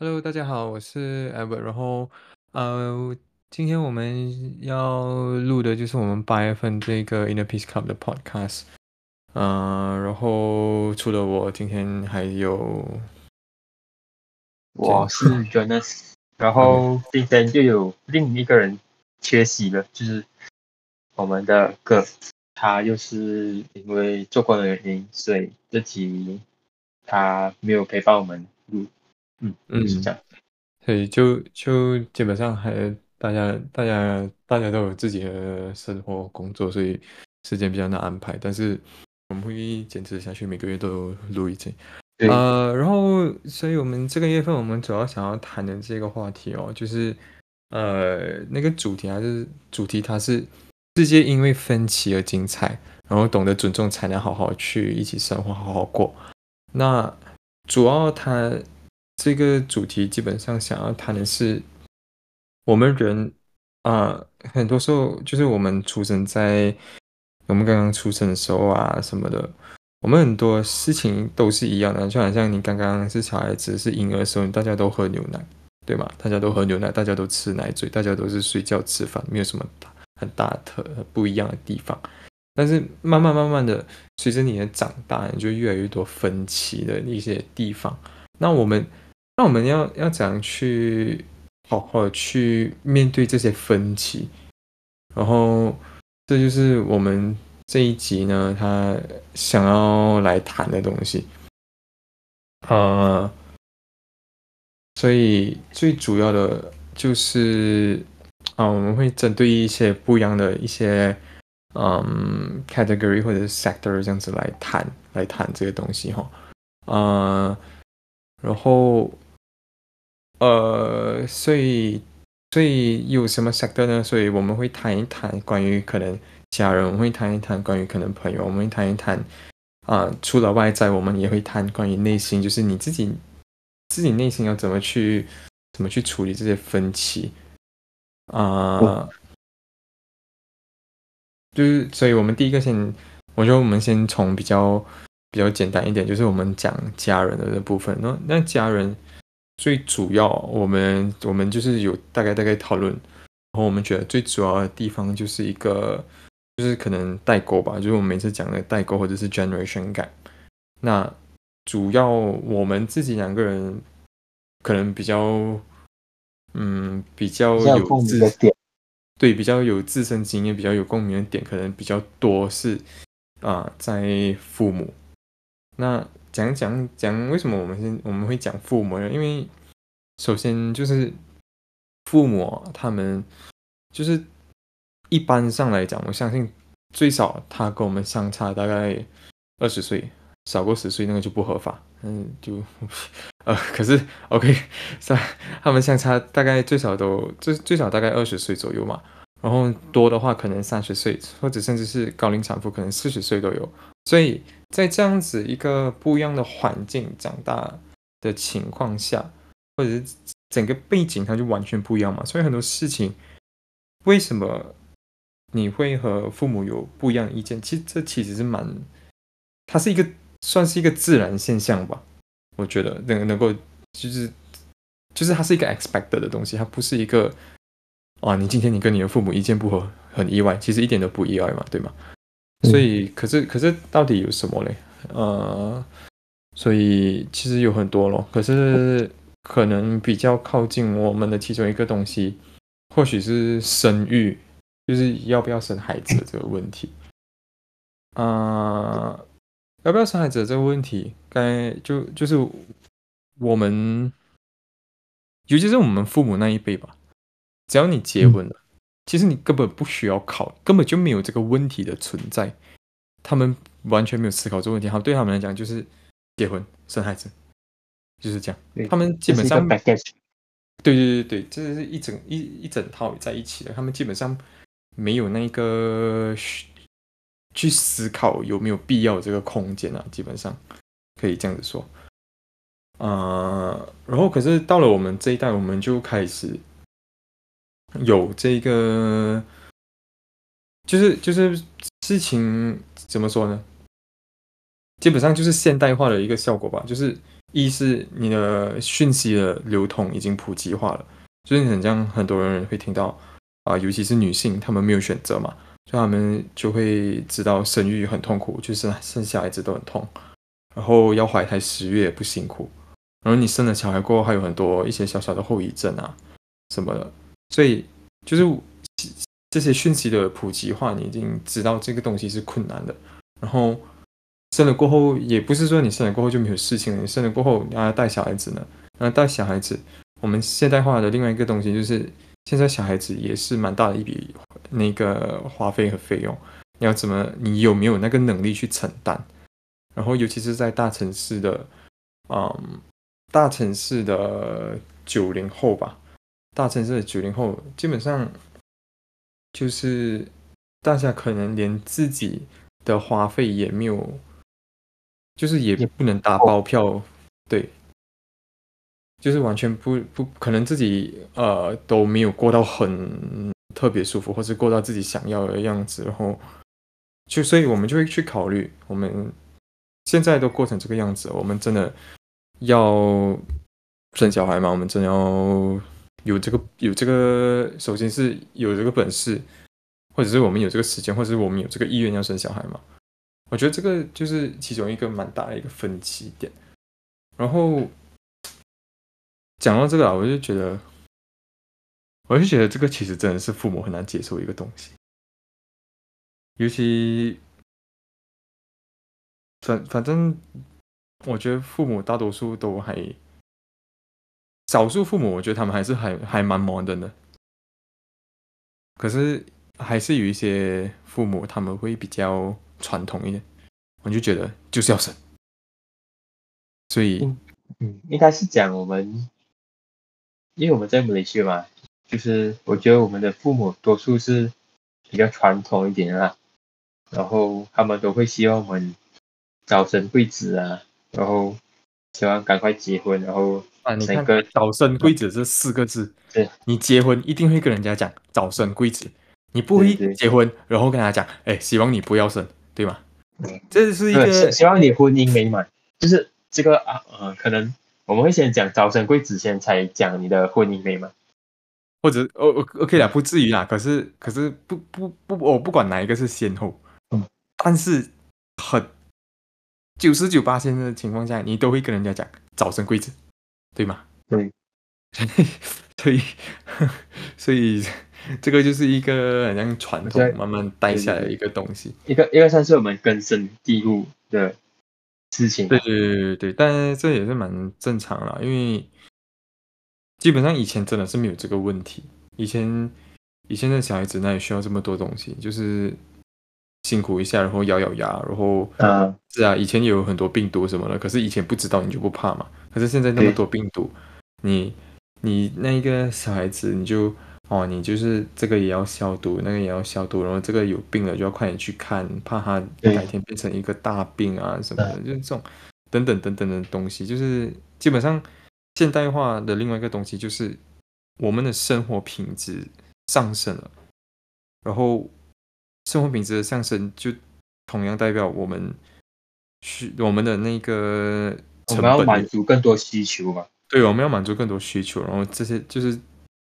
Hello，大家好，我是 Albert。然后，呃，今天我们要录的就是我们八月份这个 Inner Peace Club 的 Podcast。嗯，然后除了我，今天还有我是 Jonas。然后今天又有另一个人缺席了，就是我们的哥，他又是因为做工的原因，所以这集他没有陪伴我们录。嗯嗯，是这样。所以就就基本上还大家大家大家都有自己的生活工作，所以时间比较难安排。但是我们会坚持下去，每个月都录一集。呃，然后所以我们这个月份我们主要想要谈的这个话题哦，就是呃那个主题还是主题，它是世界因为分歧而精彩，然后懂得尊重才能好好去一起生活，好好过。那主要它。这个主题基本上想要谈的是，我们人啊，很多时候就是我们出生在我们刚刚出生的时候啊什么的，我们很多事情都是一样的，就好像你刚刚是小孩子是婴儿的时候，大家都喝牛奶，对吗？大家都喝牛奶，大家都吃奶嘴，大家都是睡觉吃饭，没有什么很大特不一样的地方。但是慢慢慢慢的，随着你的长大，你就越来越多分歧的一些地方。那我们。那我们要要怎样去好好去面对这些分歧？然后这就是我们这一集呢，他想要来谈的东西。呃，所以最主要的就是啊，我们会针对一些不一样的一些嗯 category 或者 sector 这样子来谈来谈这个东西哈。啊，然后。呃，所以，所以有什么 sector 呢？所以我们会谈一谈关于可能家人，我们会谈一谈关于可能朋友，我们会谈一谈啊，除了外在，我们也会谈关于内心，就是你自己自己内心要怎么去怎么去处理这些分歧啊？就是，所以我们第一个先，我觉得我们先从比较比较简单一点，就是我们讲家人的这部分。那那家人。最主要，我们我们就是有大概大概讨论，然后我们觉得最主要的地方就是一个，就是可能代沟吧，就是我们每次讲的代沟或者是 generation gap。那主要我们自己两个人可能比较，嗯，比较有自对比较有自身经验、比较有共鸣的点，可能比较多是啊，在父母那。讲讲讲，为什么我们先我们会讲父母呢？因为首先就是父母他们就是一般上来讲，我相信最少他跟我们相差大概二十岁，少过十岁那个就不合法。嗯，就 呃，可是 OK，是他们相差大概最少都最最少大概二十岁左右嘛，然后多的话可能三十岁，或者甚至是高龄产妇可能四十岁都有，所以。在这样子一个不一样的环境长大的情况下，或者是整个背景它就完全不一样嘛，所以很多事情为什么你会和父母有不一样的意见？其实这其实是蛮，它是一个算是一个自然现象吧。我觉得能能够就是就是它是一个 expected 的东西，它不是一个啊，你今天你跟你的父母意见不合很意外，其实一点都不意外嘛，对吗？所以，可是，可是，到底有什么嘞？呃，所以其实有很多咯。可是，可能比较靠近我们的其中一个东西，或许是生育，就是要不要生孩子这个问题。啊，要不要生孩子这个问题，该就就是我们，尤其是我们父母那一辈吧，只要你结婚了。其实你根本不需要考，根本就没有这个问题的存在。他们完全没有思考这个问题，好，对他们来讲就是结婚生孩子，就是这样。他们基本上，对对对对，这是一整一一整套在一起的。他们基本上没有那个去思考有没有必要这个空间啊，基本上可以这样子说。啊，然后可是到了我们这一代，我们就开始。有这个，就是就是事情怎么说呢？基本上就是现代化的一个效果吧。就是一是你的讯息的流通已经普及化了，就是很像很多人会听到啊，尤其是女性，她们没有选择嘛，所以她们就会知道生育很痛苦，就是生小孩子都很痛，然后要怀胎十月不辛苦，然后你生了小孩过后还有很多一些小小的后遗症啊什么的，所以就是这些讯息的普及化，你已经知道这个东西是困难的，然后。生了过后，也不是说你生了过后就没有事情了。你生了过后，你要带小孩子呢，那带小孩子，我们现代化的另外一个东西就是，现在小孩子也是蛮大的一笔那个花费和费用。你要怎么，你有没有那个能力去承担？然后，尤其是在大城市的，嗯，大城市的九零后吧，大城市的九零后，基本上就是大家可能连自己的花费也没有。就是也不能打包票，对，就是完全不不可能自己呃都没有过到很特别舒服，或是过到自己想要的样子，然后就所以我们就会去考虑，我们现在都过成这个样子，我们真的要生小孩吗？我们真的要有这个有这个，首先是有这个本事，或者是我们有这个时间，或者是我们有这个意愿要生小孩嘛？我觉得这个就是其中一个蛮大的一个分歧点。然后讲到这个啊，我就觉得，我就觉得这个其实真的是父母很难接受一个东西。尤其反反正，我觉得父母大多数都还，少数父母我觉得他们还是还还蛮矛盾的。可是还是有一些父母他们会比较。传统一点，我就觉得就是要生，所以嗯，应该是讲我们，因为我们在马来西亚嘛，就是我觉得我们的父母多数是比较传统一点啊，然后他们都会希望我们早生贵子啊，然后希望赶快结婚，然后啊，你看早生贵子这四个字，对，你结婚一定会跟人家讲早生贵子，你不会结婚，然后跟他讲，哎，希望你不要生。对吗？嗯，这是一个希望你婚姻美满，就是这个啊，呃，可能我们会先讲早生贵子，先才讲你的婚姻美满，或者哦，OK 啦，不至于啦。可是，可是不不不，我不管哪一个是先后，嗯，但是很九十九八千的情况下，你都会跟人家讲早生贵子，对吗？对，所 以所以。这个就是一个好像传统慢慢带下来的一个东西，一个一个算是我们根深蒂固的事情。对对对对对，但这也是蛮正常了，因为基本上以前真的是没有这个问题。以前以前的小孩子哪里需要这么多东西？就是辛苦一下，然后咬咬牙，然后啊，是啊，以前有很多病毒什么的，可是以前不知道你就不怕嘛。可是现在那么多病毒，你你那一个小孩子你就。哦，你就是这个也要消毒，那个也要消毒，然后这个有病了就要快点去看，怕他改天变成一个大病啊什么的，就是这种等等等等的东西，就是基本上现代化的另外一个东西就是我们的生活品质上升了，然后生活品质的上升就同样代表我们需我们的那个我们要满足更多需求嘛？对，我们要满足更多需求，然后这些就是。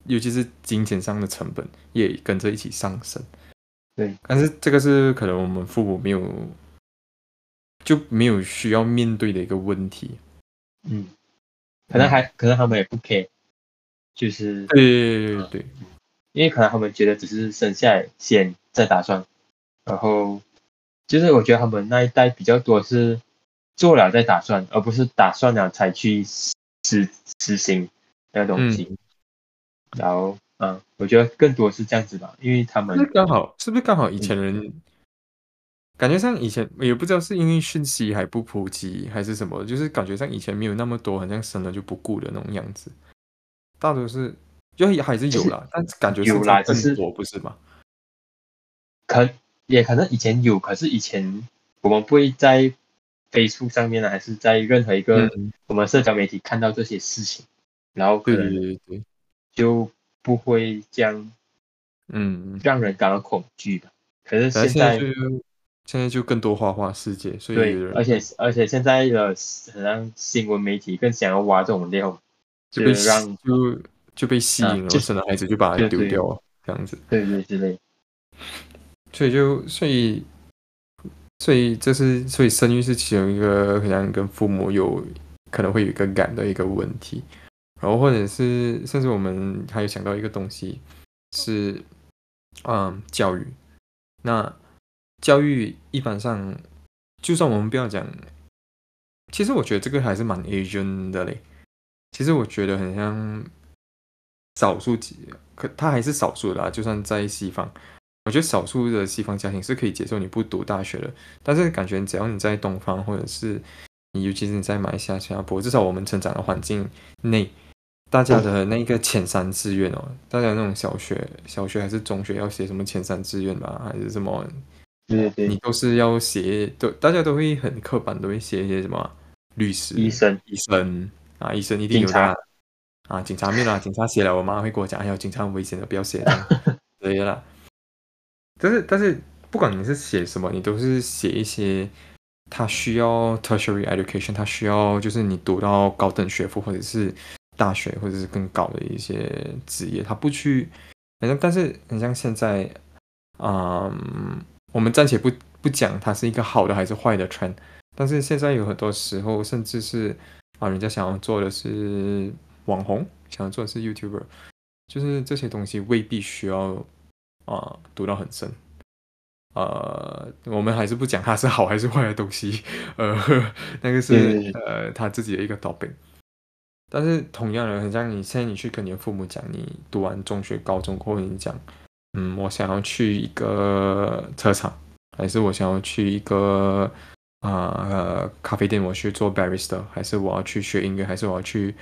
尤其是金钱上的成本也跟着一起上升，对。但是这个是可能我们父母没有就没有需要面对的一个问题。嗯，可能还可能他们也不 care，就是对对对对，因为可能他们觉得只是生下来先再打算，然后就是我觉得他们那一代比较多是做了再打算，而不是打算了才去实实行那东西。然后，嗯，我觉得更多是这样子吧，因为他们刚好是不是刚好以前人感觉上以前也不知道是因为讯息还不普及还是什么，就是感觉上以前没有那么多，好像生了就不顾的那种样子。大多是就还是有了，但感觉有啦，是多不是吗？可也可能以前有，可是以前我们不会在 Facebook 上面呢，还是在任何一个我们社交媒体看到这些事情，然后可能对对对。就不会这样，嗯，让人感到恐惧的。可是现在，现在就更多花花世界，所以对，而且而且现在的好像新闻媒体更想要挖这种料，就被让就就被吸引了，啊就生了孩子就把它丢掉了，这样子。对对之类，所以就所以所以这是所以生育是其中一个可能跟父母有可能会有一个感的一个问题，然后或者是甚至我们还有想到一个东西是嗯教育，那教育一般上就算我们不要讲，其实我觉得这个还是蛮 Asian 的嘞，其实我觉得很像少数几，可它还是少数的啦，就算在西方。我觉得少数的西方家庭是可以接受你不读大学的，但是感觉只要你在东方，或者是你尤其是你在马来西亚、新加坡，至少我们成长的环境内，大家的那个前三志愿哦，大家那种小学、小学还是中学要写什么前三志愿吧，还是什么，对对对，你都是要写，都大家都会很刻板，都会写一些什么律师、医生、医生啊，医生一定有的警啊啊，警察没有啦，警察写了，我妈会跟我讲，哎呦，警察很危险的，不要写这样，对啦。但是但是不管你是写什么，你都是写一些他需要 tertiary education，他需要就是你读到高等学府或者是大学或者是更高的一些职业，他不去，反正但是很像现在，嗯，我们暂且不不讲它是一个好的还是坏的 trend，但是现在有很多时候，甚至是啊，人家想要做的是网红，想要做的是 YouTuber，就是这些东西未必需要啊读到很深。呃，我们还是不讲它是好还是坏的东西，呃，那个是呃他自己的一个 topic。但是同样的，很像你现在你去跟你的父母讲，你读完中学、高中过后，你讲，嗯，我想要去一个车厂，还是我想要去一个啊呃咖啡店，我去做 barista，还是我要去学音乐，还是我要去，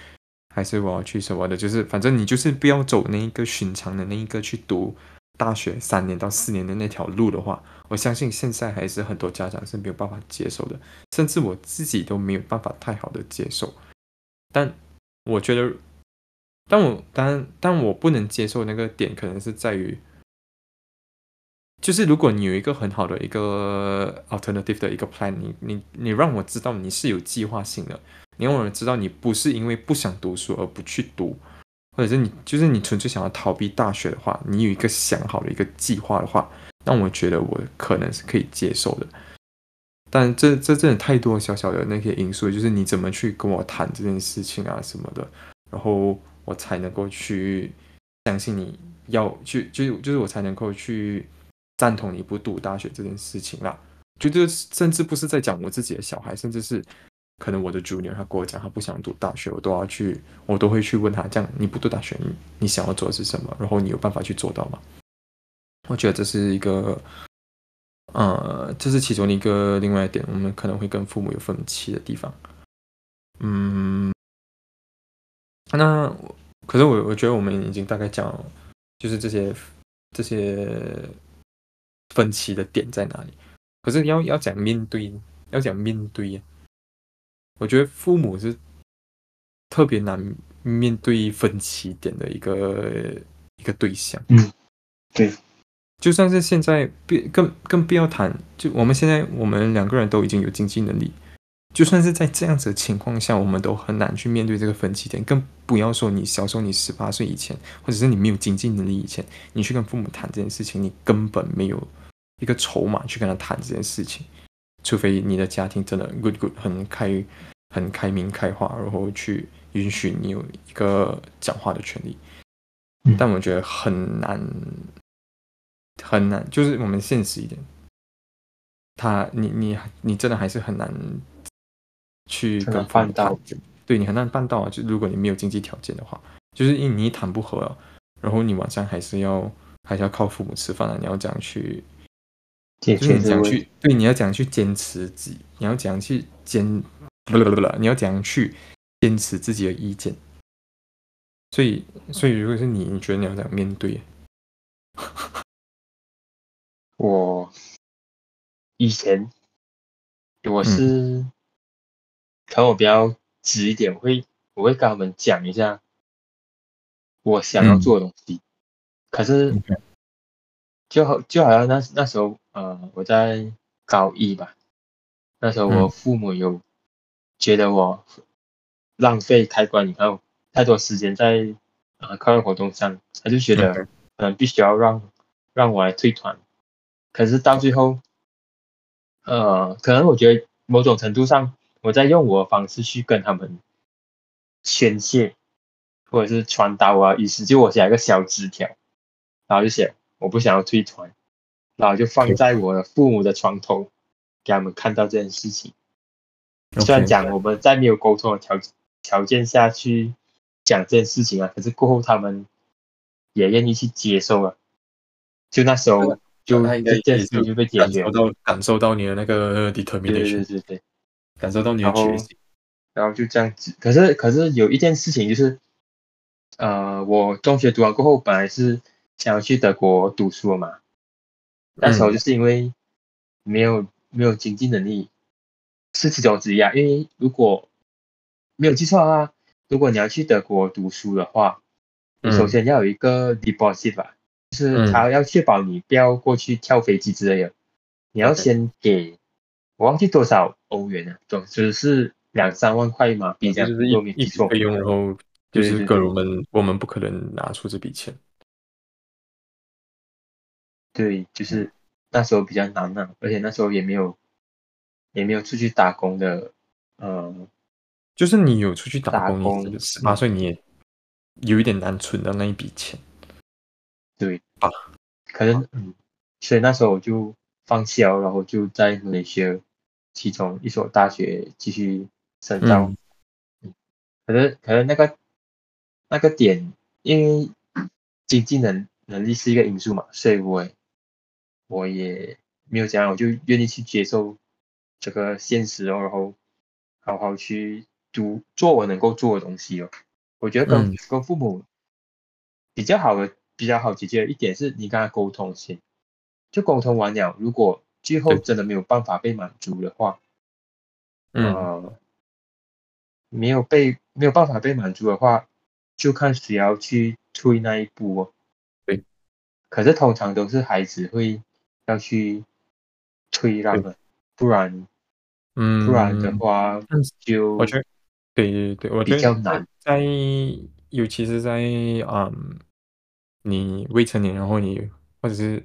还是我要去什么的，就是反正你就是不要走那一个寻常的那一个去读大学三年到四年的那条路的话，我相信现在还是很多家长是没有办法接受的，甚至我自己都没有办法太好的接受。但我觉得，但我但但我不能接受那个点，可能是在于，就是如果你有一个很好的一个 alternative 的一个 plan，你你你让我知道你是有计划性的，你让我知道你不是因为不想读书而不去读，或者是你就是你纯粹想要逃避大学的话，你有一个想好的一个计划的话，那我觉得我可能是可以接受的。但这这真的太多小小的那些因素，就是你怎么去跟我谈这件事情啊什么的，然后我才能够去相信你要去，就是就是我才能够去赞同你不读大学这件事情啦。就这甚至不是在讲我自己的小孩，甚至是可能我的 junior 他跟我讲他不想读大学，我都要去，我都会去问他，这样你不读大学，你你想要做的是什么？然后你有办法去做到吗？我觉得这是一个。呃，这是其中一个另外一点，我们可能会跟父母有分歧的地方。嗯，那可是我我觉得我们已经大概讲，就是这些这些分歧的点在哪里。可是要要讲面对，要讲面对，我觉得父母是特别难面对分歧点的一个一个对象。嗯，对。就算是现在，别更更不要谈。就我们现在，我们两个人都已经有经济能力，就算是在这样子的情况下，我们都很难去面对这个分歧点。更不要说你小时候，你十八岁以前，或者是你没有经济能力以前，你去跟父母谈这件事情，你根本没有一个筹码去跟他谈这件事情。除非你的家庭真的 good good 很开很开明开化，然后去允许你有一个讲话的权利。但我觉得很难。很难，就是我们现实一点，他你你你真的还是很难去跟办到，对你很难办到啊！就如果你没有经济条件的话，就是因为你谈不合，然后你晚上还是要还是要靠父母吃饭啊！你要这样去，就是你讲去对，你要怎样去坚持自己，你要怎样去坚，不不不不，你要怎样去坚持自己的意见。所以，所以如果是你，你觉得你要怎样面对？我以前我是，可能我比较直一点，会我会跟他们讲一下我想要做的东西。可是就好就好像那那时候呃我在高一吧，那时候我父母有觉得我浪费开关，以后太多时间在啊课外活动上，他就觉得嗯。必须要让让我来退团，可是到最后，呃，可能我觉得某种程度上我在用我的方式去跟他们宣泄，或者是传达我的意思，就我写一个小纸条，然后就写我不想要退团。然后就放在我的父母的床头，给他们看到这件事情。虽然讲我们在没有沟通的条条件下去讲这件事情啊，可是过后他们也愿意去接受了。就那时候，就这件事情就被解决。感受到感受到你的那个 determination，对对对，感受到你的决心。然后就这样子。可是可是有一件事情就是，呃，我中学读完过后，本来是想要去德国读书嘛。那时候就是因为没有没有经济能力，是其中之一啊。因为如果没有记错的话，如果你要去德国读书的话，你首先要有一个 deposit 吧，就是他要确保你不要过去跳飞机之类的，你要先给，我忘记多少欧元了，总之是两三万块嘛，比这样就是一一笔费用，然后就是个我们我们不可能拿出这笔钱。对，就是那时候比较难啊，而且那时候也没有，也没有出去打工的，呃，就是你有出去打工，十八岁你也有一点难存到那一笔钱，对啊，可能嗯，所以那时候我就放弃了，然后就在那些其中一所大学继续深造，嗯，可是可能那个那个点，因为经济能能力是一个因素嘛，所以我。我也没有怎样，我就愿意去接受这个现实哦，然后好好去读做我能够做的东西哦。我觉得跟跟父母比较好的、比较好解决的一点是你跟他沟通先，就沟通完了，如果最后真的没有办法被满足的话，嗯，没有被没有办法被满足的话，就看谁要去推那一步哦。对，可是通常都是孩子会。要去退让了，不然，嗯，不然的话就我觉得，对对对，我觉得比较难。在尤其是在嗯，你未成年，然后你或者是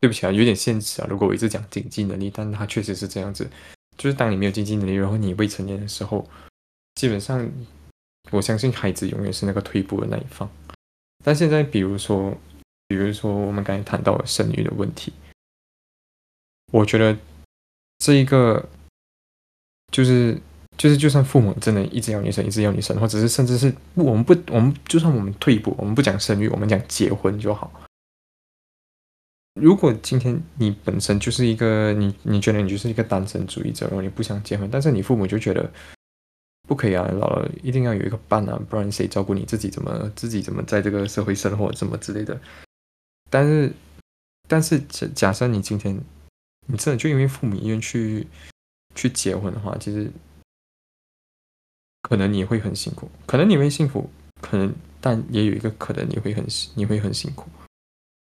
对不起啊，有点现实啊。如果我一直讲经济能力，但它确实是这样子，就是当你没有经济能力，然后你未成年的时候，基本上我相信孩子永远是那个退步的那一方。但现在，比如说，比如说我们刚才谈到了生育的问题。我觉得这一个就是就是，就算父母真的一直要你生，一直要你生，或者是甚至是我们不，我们就算我们退一步，我们不讲生育，我们讲结婚就好。如果今天你本身就是一个你你觉得你就是一个单身主义者，然后你不想结婚，但是你父母就觉得不可以啊，老了一定要有一个伴啊，不然谁照顾你自己？怎么自己怎么在这个社会生活？怎么之类的？但是但是假假设你今天。你真的就因为父母意愿去去结婚的话，其实可能你会很辛苦，可能你会幸福，可能但也有一个可能你会很你会很辛苦，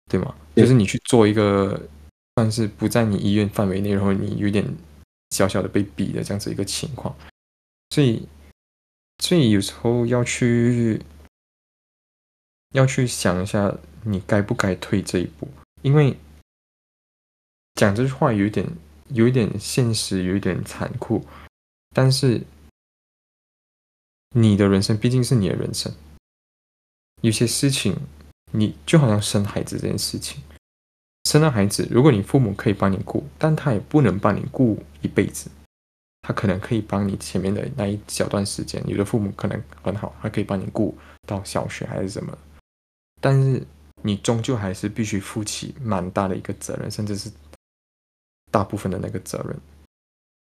对吗？就是你去做一个算是不在你意愿范围内，然后你有点小小的被逼的这样子一个情况，所以所以有时候要去要去想一下，你该不该退这一步，因为。讲这句话有一点，有一点现实，有一点残酷。但是，你的人生毕竟是你的人生。有些事情，你就好像生孩子这件事情，生了孩子，如果你父母可以帮你顾，但他也不能帮你顾一辈子。他可能可以帮你前面的那一小段时间，有的父母可能很好，他可以帮你顾到小学还是什么。但是，你终究还是必须负起蛮大的一个责任，甚至是。大部分的那个责任，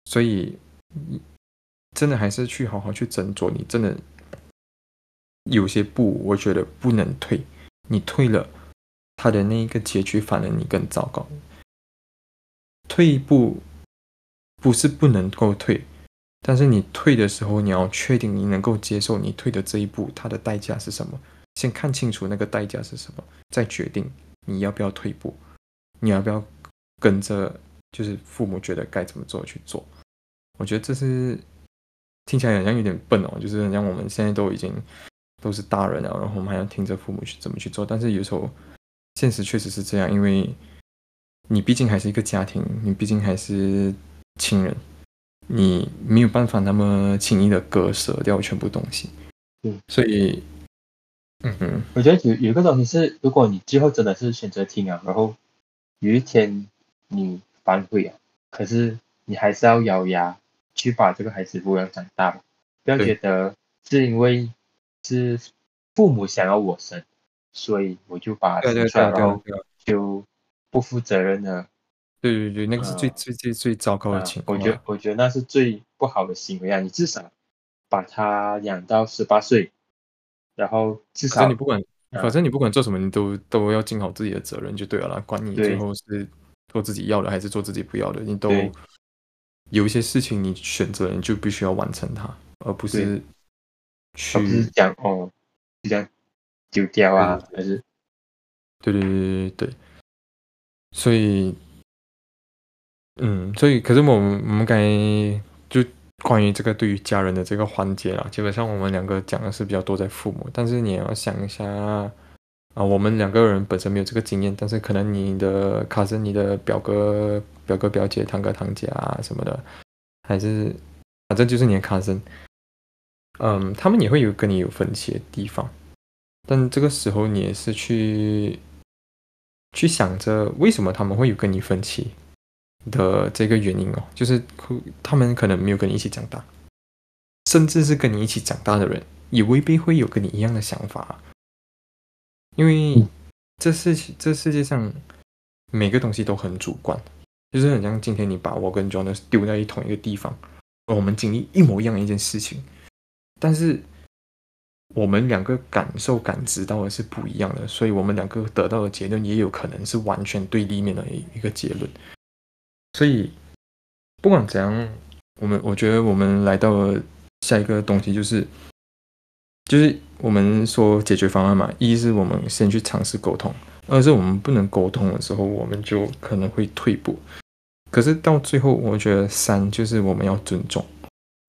所以真的还是去好好去斟酌。你真的有些步，我觉得不能退。你退了，他的那一个结局反而你更糟糕。退一步不是不能够退，但是你退的时候，你要确定你能够接受你退的这一步，它的代价是什么？先看清楚那个代价是什么，再决定你要不要退步，你要不要跟着。就是父母觉得该怎么做去做。我觉得这是听起来好像有点笨哦，就是好像我们现在都已经都是大人了，然后我们还要听着父母去怎么去做。但是有时候现实确实是这样，因为你毕竟还是一个家庭，你毕竟还是亲人，你没有办法那么轻易的割舍掉全部东西。嗯，所以，嗯哼，我觉得有有一个东西是，如果你最后真的是选择听啊，然后有一天你反悔啊，可是你还是要咬牙去把这个孩子抚养长大，不要觉得是因为是父母想要我生，所以我就把他对啊对生出来，啊对啊对就不负责任的对对对，那个是最啊最最最糟糕的啊情，况啊。我觉得我觉得那是最不好的行为啊！你至少把他养到十八岁，然后至少你不管，啊反正你不管做什么，你都都要尽好自己的责任就对了啦。管你最后是做自己要的还是做自己不要的，你都有一些事情你选择，你就必须要完成它，而不是去讲哦，就这样丢掉啊，还是对对对对对。对。所以，嗯，所以可是我们我们刚才就关于这个对于家人的这个环节啦，基本上我们两个讲的是比较多在父母，但是你也要想一下啊，我们两个人本身没有这个经验，但是可能你的卡森、你的表哥、表哥表姐、堂哥堂姐啊什么的，还是反正就是你的卡森。嗯，他们也会有跟你有分歧的地方，但这个时候你也是去去想着为什么他们会有跟你分歧的这个原因哦，就是他们可能没有跟你一起长大，甚至是跟你一起长大的人，也未必会有跟你一样的想法，因为这世这世界上每个东西都很主观，就是很像今天你把我跟 Jonas 丢在同一个地方，而我们经历一模一样的一件事情，但是我们两个感受感知到的是不一样的，所以我们两个得到的结论也有可能是完全对立面的一一个结论。所以不管怎样，我们我觉得我们来到了下一个东西就是，就是我们说解决方案嘛，一是我们先去尝试沟通，二是我们不能沟通的时候，我们就可能会退步。可是到最后，我觉得三就是我们要尊重。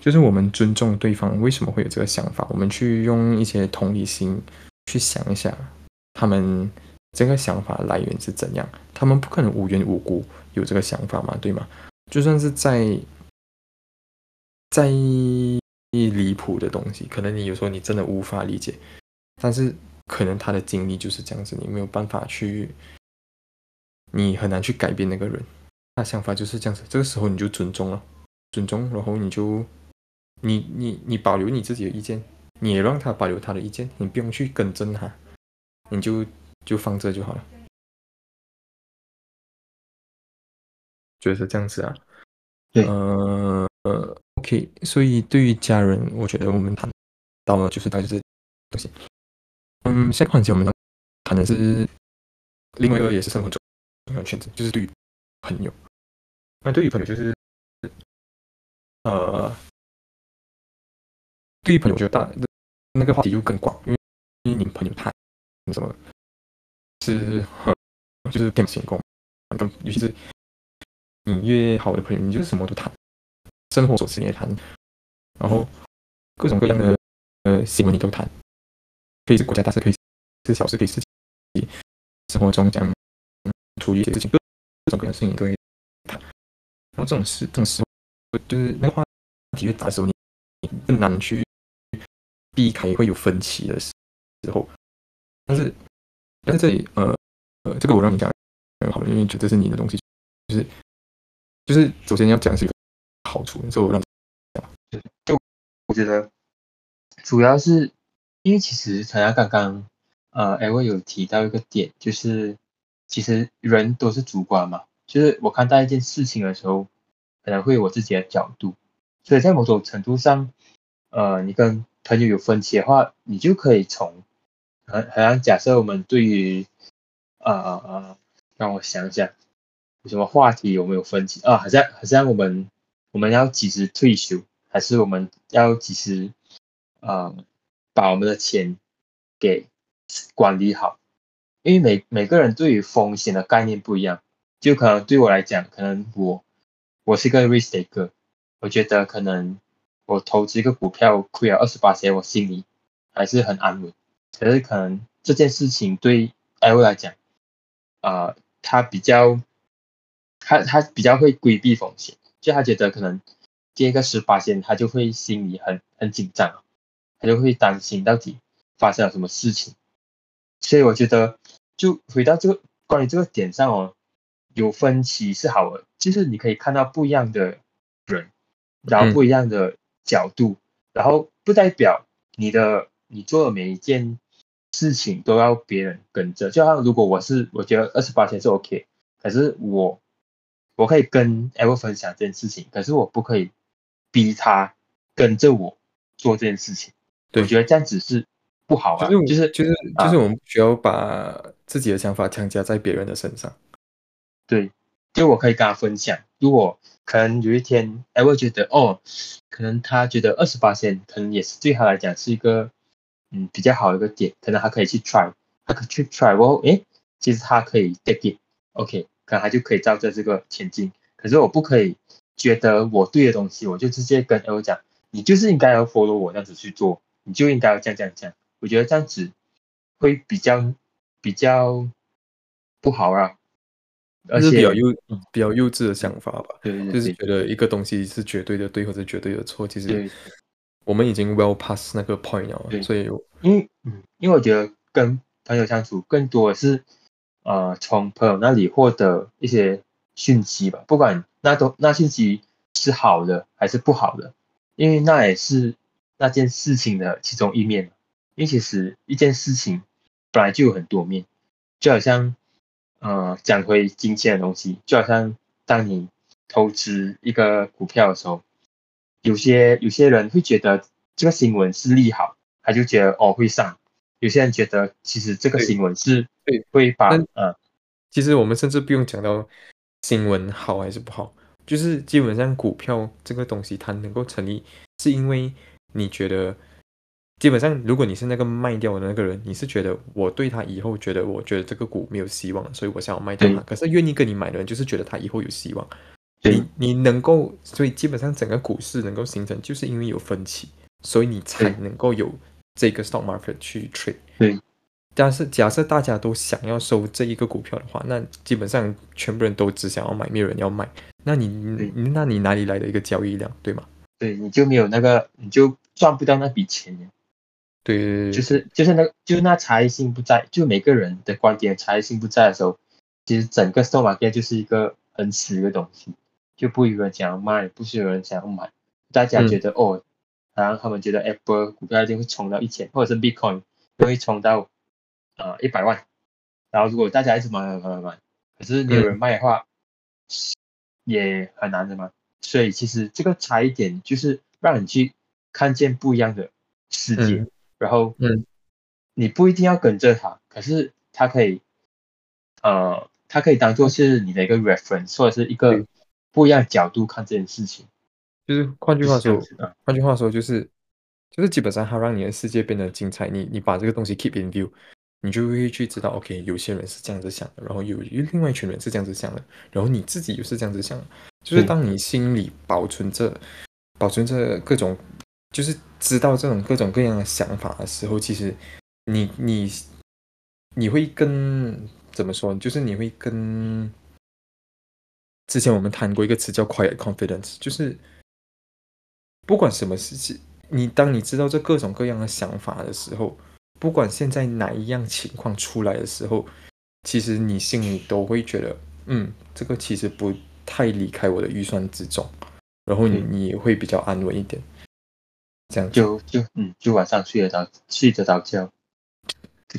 就是我们尊重对方为什么会有这个想法，我们去用一些同理心去想一下，他们这个想法来源是怎样？他们不可能无缘无故有这个想法嘛，对吗？就算是在在离谱的东西，可能你有时候你真的无法理解，但是可能他的经历就是这样子，你没有办法去，你很难去改变那个人，他想法就是这样子。这个时候你就尊重了，尊重，然后你就。你你你保留你自己的意见，你也让他保留他的意见，你不用去更正他，你就就放这就好了。觉得是这样子啊？对呃呃，OK。所以对于家人，我觉得我们谈到了就是大概就是东西。嗯，下一个环节我们谈的是另外一个也是生活中重要的选择，就是对于朋友。那对于朋友就是呃。对于朋友，我觉得大那个话题就更广，因为因为你朋友谈什么，是就是天马行空，尤其是你越好的朋友，你就什么都谈，生活琐事你也谈，然后各种各样的呃新闻你都谈，可以是国家大事，可以是小事，可以是生活中讲处理一些事情，各种各样的事情你都会谈。然后这种事，这种时候就是那个话题越大的时候，你更难去。避开会有分歧的时候，但是但是这里呃呃，这个我让你讲很好，因为觉得是你的东西，就是就是首先要讲是一个好处，所以我让。就我觉得主要是因为其实陈亚刚刚呃，艾薇有提到一个点，就是其实人都是主观嘛，就是我看待一件事情的时候，可能会有我自己的角度，所以在某种程度上，呃，你跟朋友有分歧的话，你就可以从，好好像假设我们对于，呃呃，让我想想，有什么话题有没有分歧啊？好像好像我们我们要及时退休，还是我们要及时，呃，把我们的钱给管理好？因为每每个人对于风险的概念不一样，就可能对我来讲，可能我我是一个 risk taker，我觉得可能我投资一个股票亏了二十八千，我心里还是很安稳。可是可能这件事情对 L 来讲，啊，他比较他他比较会规避风险，就他觉得可能跌一个十八千，他就会心里很很紧张，他就会担心到底发生了什么事情。所以我觉得，就回到这个关于这个点上哦，有分歧是好的，就是你可以看到不一样的人，然后不一样的角度，然后不代表你的你做的每一件事情都要别人跟着。就像如果我是我觉得二十八天是 OK，可是我我可以跟 L 分享这件事情，可是我不可以逼他跟着我做这件事情。我觉得这样子是。不好啊，就是就是就是我们不需要把自己的想法强加在别人的身上。对，就我可以跟他分享，如果可能有一天，哎，我觉得哦，可能他觉得二十八线可能也是对他来讲是一个嗯比较好的一个点，可能他可以去 try，他可以去 try，我哎，其实他可以 take it，OK，可能他就可以照着这个前进。可是我不可以觉得我对的东西，我就直接跟 L 讲，你就是应该要 follow 我这样子去做，你就应该要这样这样这样。我觉得这样子会比较比较不好啊，而且比较幼比较幼稚的想法吧。对，就是觉得一个东西是绝对的对或者绝对的错，其实我们已经 well pass 那个 point 了。所以，因为嗯，因为我觉得跟朋友相处更多的是呃从朋友那里获得一些讯息吧，不管那都那信息是好的还是不好的，因为那也是那件事情的其中一面。因为其实一件事情本来就有很多面，就好像，呃，讲回金钱的东西，就好像当你投资一个股票的时候，有些有些人会觉得这个新闻是利好，他就觉得哦会上；有些人觉得其实这个新闻是会会把呃，其实我们甚至不用讲到新闻好还是不好，就是基本上股票这个东西它能够成立，是因为你觉得。基本上，如果你是那个卖掉的那个人，你是觉得我对他以后觉得，我觉得这个股没有希望，所以我想要卖掉它。可是愿意跟你买的人，就是觉得他以后有希望。你你能够，所以基本上整个股市能够形成，就是因为有分歧，所以你才能够有这个 stock market 去 trade。对。但是假设大家都想要收这一个股票的话，那基本上全部人都只想要买，没有人要卖。那你那你哪里来的一个交易量，对吗？对，你就没有那个，你就赚不到那笔钱。对，就是就是那，就是那差异性不在，就每个人的观点差异性不在的时候，其实整个 stock market 就是一个很死的东西，就不有人想要卖，不是有人想要买，大家觉得哦，然后他们觉得 Apple 股票一定会冲到一千，或者是 Bitcoin 会冲到呃一百万，然后如果大家一直买买买买，可是没有人卖的话，也很难的嘛。所以其实这个差一点就是让你去看见不一样的世界。然后，嗯，你不一定要跟着他，可是他可以，呃，他可以当做是你的一个 reference，或者是一个不一样角度看这件事情。就是换句话说，换句话说就是，就是基本上它让你的世界变得精彩。你你把这个东西 keep in view，你就会去知道，OK，有些人是这样子想的，然后有另外一群人是这样子想的，然后你自己又是这样子想。就是当你心里保存着，保存着各种。就是知道这种各种各样的想法的时候，其实你你你会跟怎么说？就是你会跟之前我们谈过一个词叫 quiet confidence，就是不管什么事情，你当你知道这各种各样的想法的时候，不管现在哪一样情况出来的时候，其实你心里都会觉得，嗯，这个其实不太离开我的预算之中，然后你你也会比较安稳一点。这样就就嗯，就晚上睡得着，睡得着觉。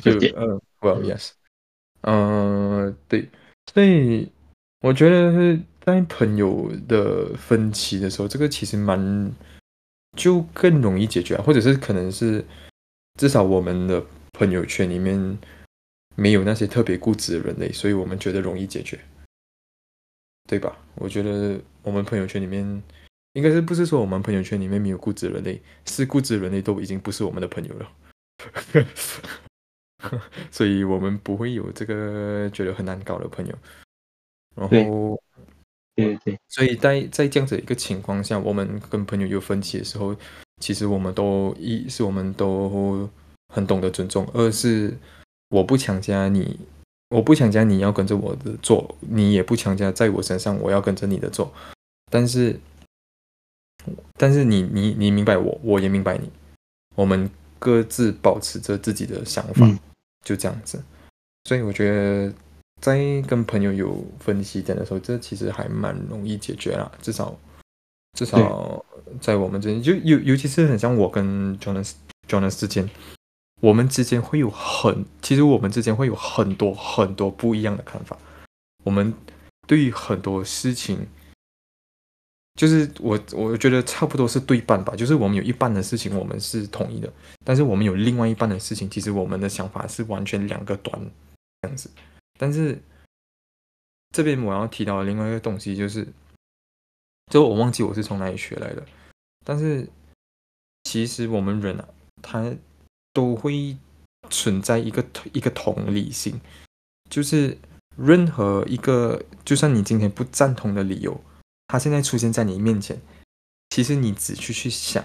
就嗯，Well yes，嗯，对，所以我觉得是在朋友的分歧的时候，这个其实蛮就更容易解决啊，或者是可能是至少我们的朋友圈里面没有那些特别固执的人类，所以我们觉得容易解决，对吧？我觉得我们朋友圈里面。应该是不是说我们朋友圈里面没有固执人类，是固执人类都已经不是我们的朋友了，所以我们不会有这个觉得很难搞的朋友。然后对对所以在在这样子一个情况下，我们跟朋友有分歧的时候，其实我们都一是我们都很懂得尊重，二是我不强加你，我不强加你要跟着我的做，你也不强加在我身上我要跟着你的做，但是但是你你你明白我，我也明白你，我们各自保持着自己的想法，嗯就这样子。所以我觉得在跟朋友有分歧点的时候，这其实还蛮容易解决啦，至少至少在我们之间，就尤尤其是很像我跟 Jonas Jonas 之间，我们之间会有很，其实我们之间会有很多很多不一样的看法。我们对于很多事情，就是我我觉得差不多是对半吧，就是我们有一半的事情我们是统一的，但是我们有另外一半的事情，其实我们的想法是完全两个端这样子。但是这边我要提到另外一个东西就是，就我忘记我是从哪里学来的，但是其实我们人啊，他都会存在一个一个同理心，就是任何一个，就算你今天不赞同的理由，它现在出现在你面前，其实你只去去想，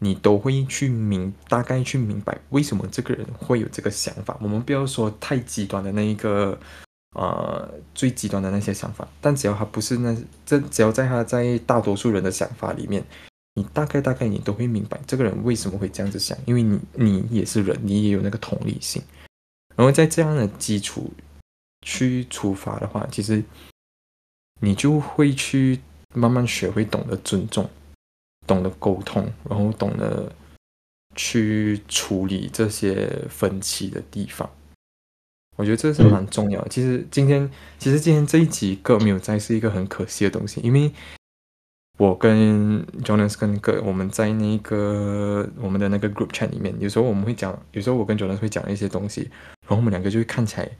你都会去明大概去明白为什么这个人会有这个想法。我们不要说太极端的那一个，呃，最极端的那些想法，但只要他不是那这，只要在他在大多数人的想法里面，你大概大概你都会明白这个人为什么会这样子想，因为你你也是人，你也有那个同理心，然后在这样的基础去出发的话，其实你就会去慢慢学会懂得尊重，懂得沟通，然后懂得去处理这些分歧的地方。我觉得这是蛮重要的。其实今天，其实今天这一集歌没有在是一个很可惜的东西，因为我跟 Jonas 跟个我们在那个我们的那个 group chat 里面，有时候我们会讲，有时候我跟 Jonas 会讲一些东西，然后我们两个就会看起来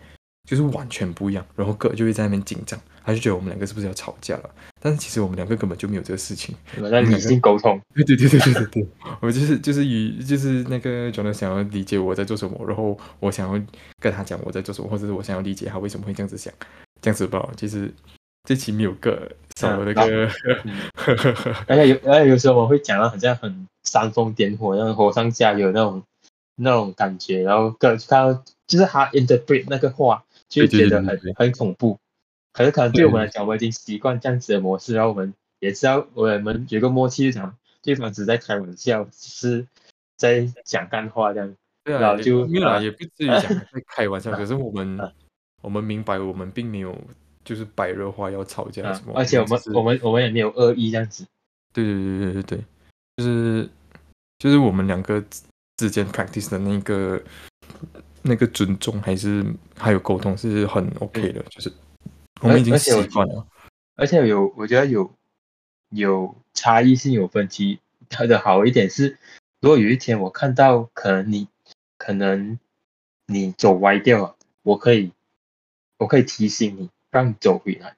就是完全不一样，然后个就会在那边紧张，他就觉得我们两个是不是要吵架了？但是其实我们两个根本就没有这个事情。我们在理性沟通，对对对对对对对，我就是就是与就是那个 Jonas 想要理解我在做什么，然后我想要跟他讲我在做什么，或者是我想要理解他为什么会这样子想，这样子吧。其实这期没有个少了那个，而且有而且有时候我会讲到好像很煽风点火，那种火上加油那种那种感觉，然后个看到就是他 interpret 那个话，就会觉得很很恐怖。可是可能对我们来讲，我们已经习惯这样子的模式，然后我们也知道我们有个默契，就讲对方只是在开玩笑，只是在讲干话这样。对啊，然后就没有啦，啊也不至于讲在开玩笑，可是我们我们明白，我们并没有就是白热化要吵架啊什么，而且我们我们我们也没有恶意这样子。对对对对对对，就是就是我们两个之之间 practice 的那个那个尊重，还是还有沟通是很 OK 的，就是我们已经习而且我惯了。而且有，我觉得有有差异性、有分歧，它的好一点是，如果有一天我看到可能你可能你走歪掉了，我可以我可以提醒你，让你走回来，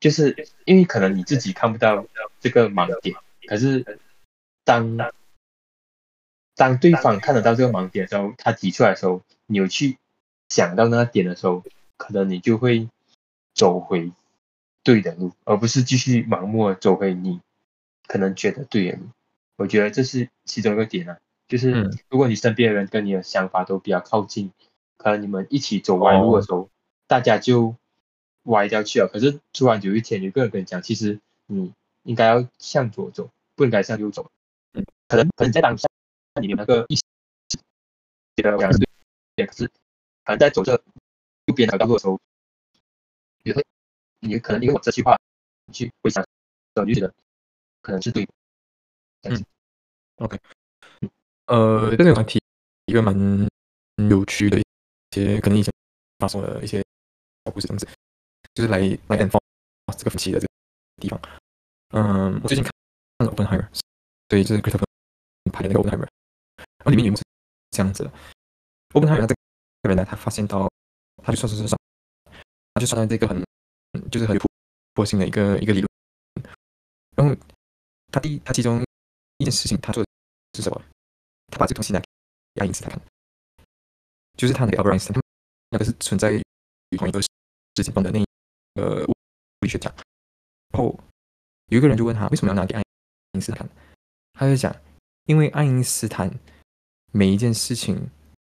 就是因为可能你自己看不到这个盲点，可是当当对方看得到这个盲点的时候，他提出来的时候，你有去想到那个点的时候，可能你就会走回对的路，而不是继续盲目的走回你可能觉得对的路。我觉得这是其中一个点啊，就是嗯如果你身边的人跟你的想法都比较靠近，可能你们一起走歪路的时候，大家就歪掉去了。可是突然有一天有个人跟你讲，其实你应该要向左走，不应该向右走。嗯可能可能在当下你有那个意识，觉得我讲的是对，可是可能在走这右边的道路的时候，也会你可能因为我这句话去回想，我就觉得可能是对的。这样子呃，这个问题一个蛮有趣的一些可能以前发生的一些小故事，这样子，就是来来 end 这个分歧的这个地方。嗯，我最近看了 Oppenheimer，所以就是 Christopher 拍的那个 Openheimer，然后里面有一幕是这样子的，Oppenheimer 他这个人呢，他发现到，他就算是算，他就算到这个很就是很有突破性的一个一个理论，然后他第一他其中一件事情他做的是什么？他把这个东西拿给爱因斯坦看，就是他那个 Albert Einstein，他们那个是存在于同一个时间段的那呃物理学家，然后有一个人就问他为什么要拿给爱因斯坦？看，他就讲，因为爱因斯坦每一件事情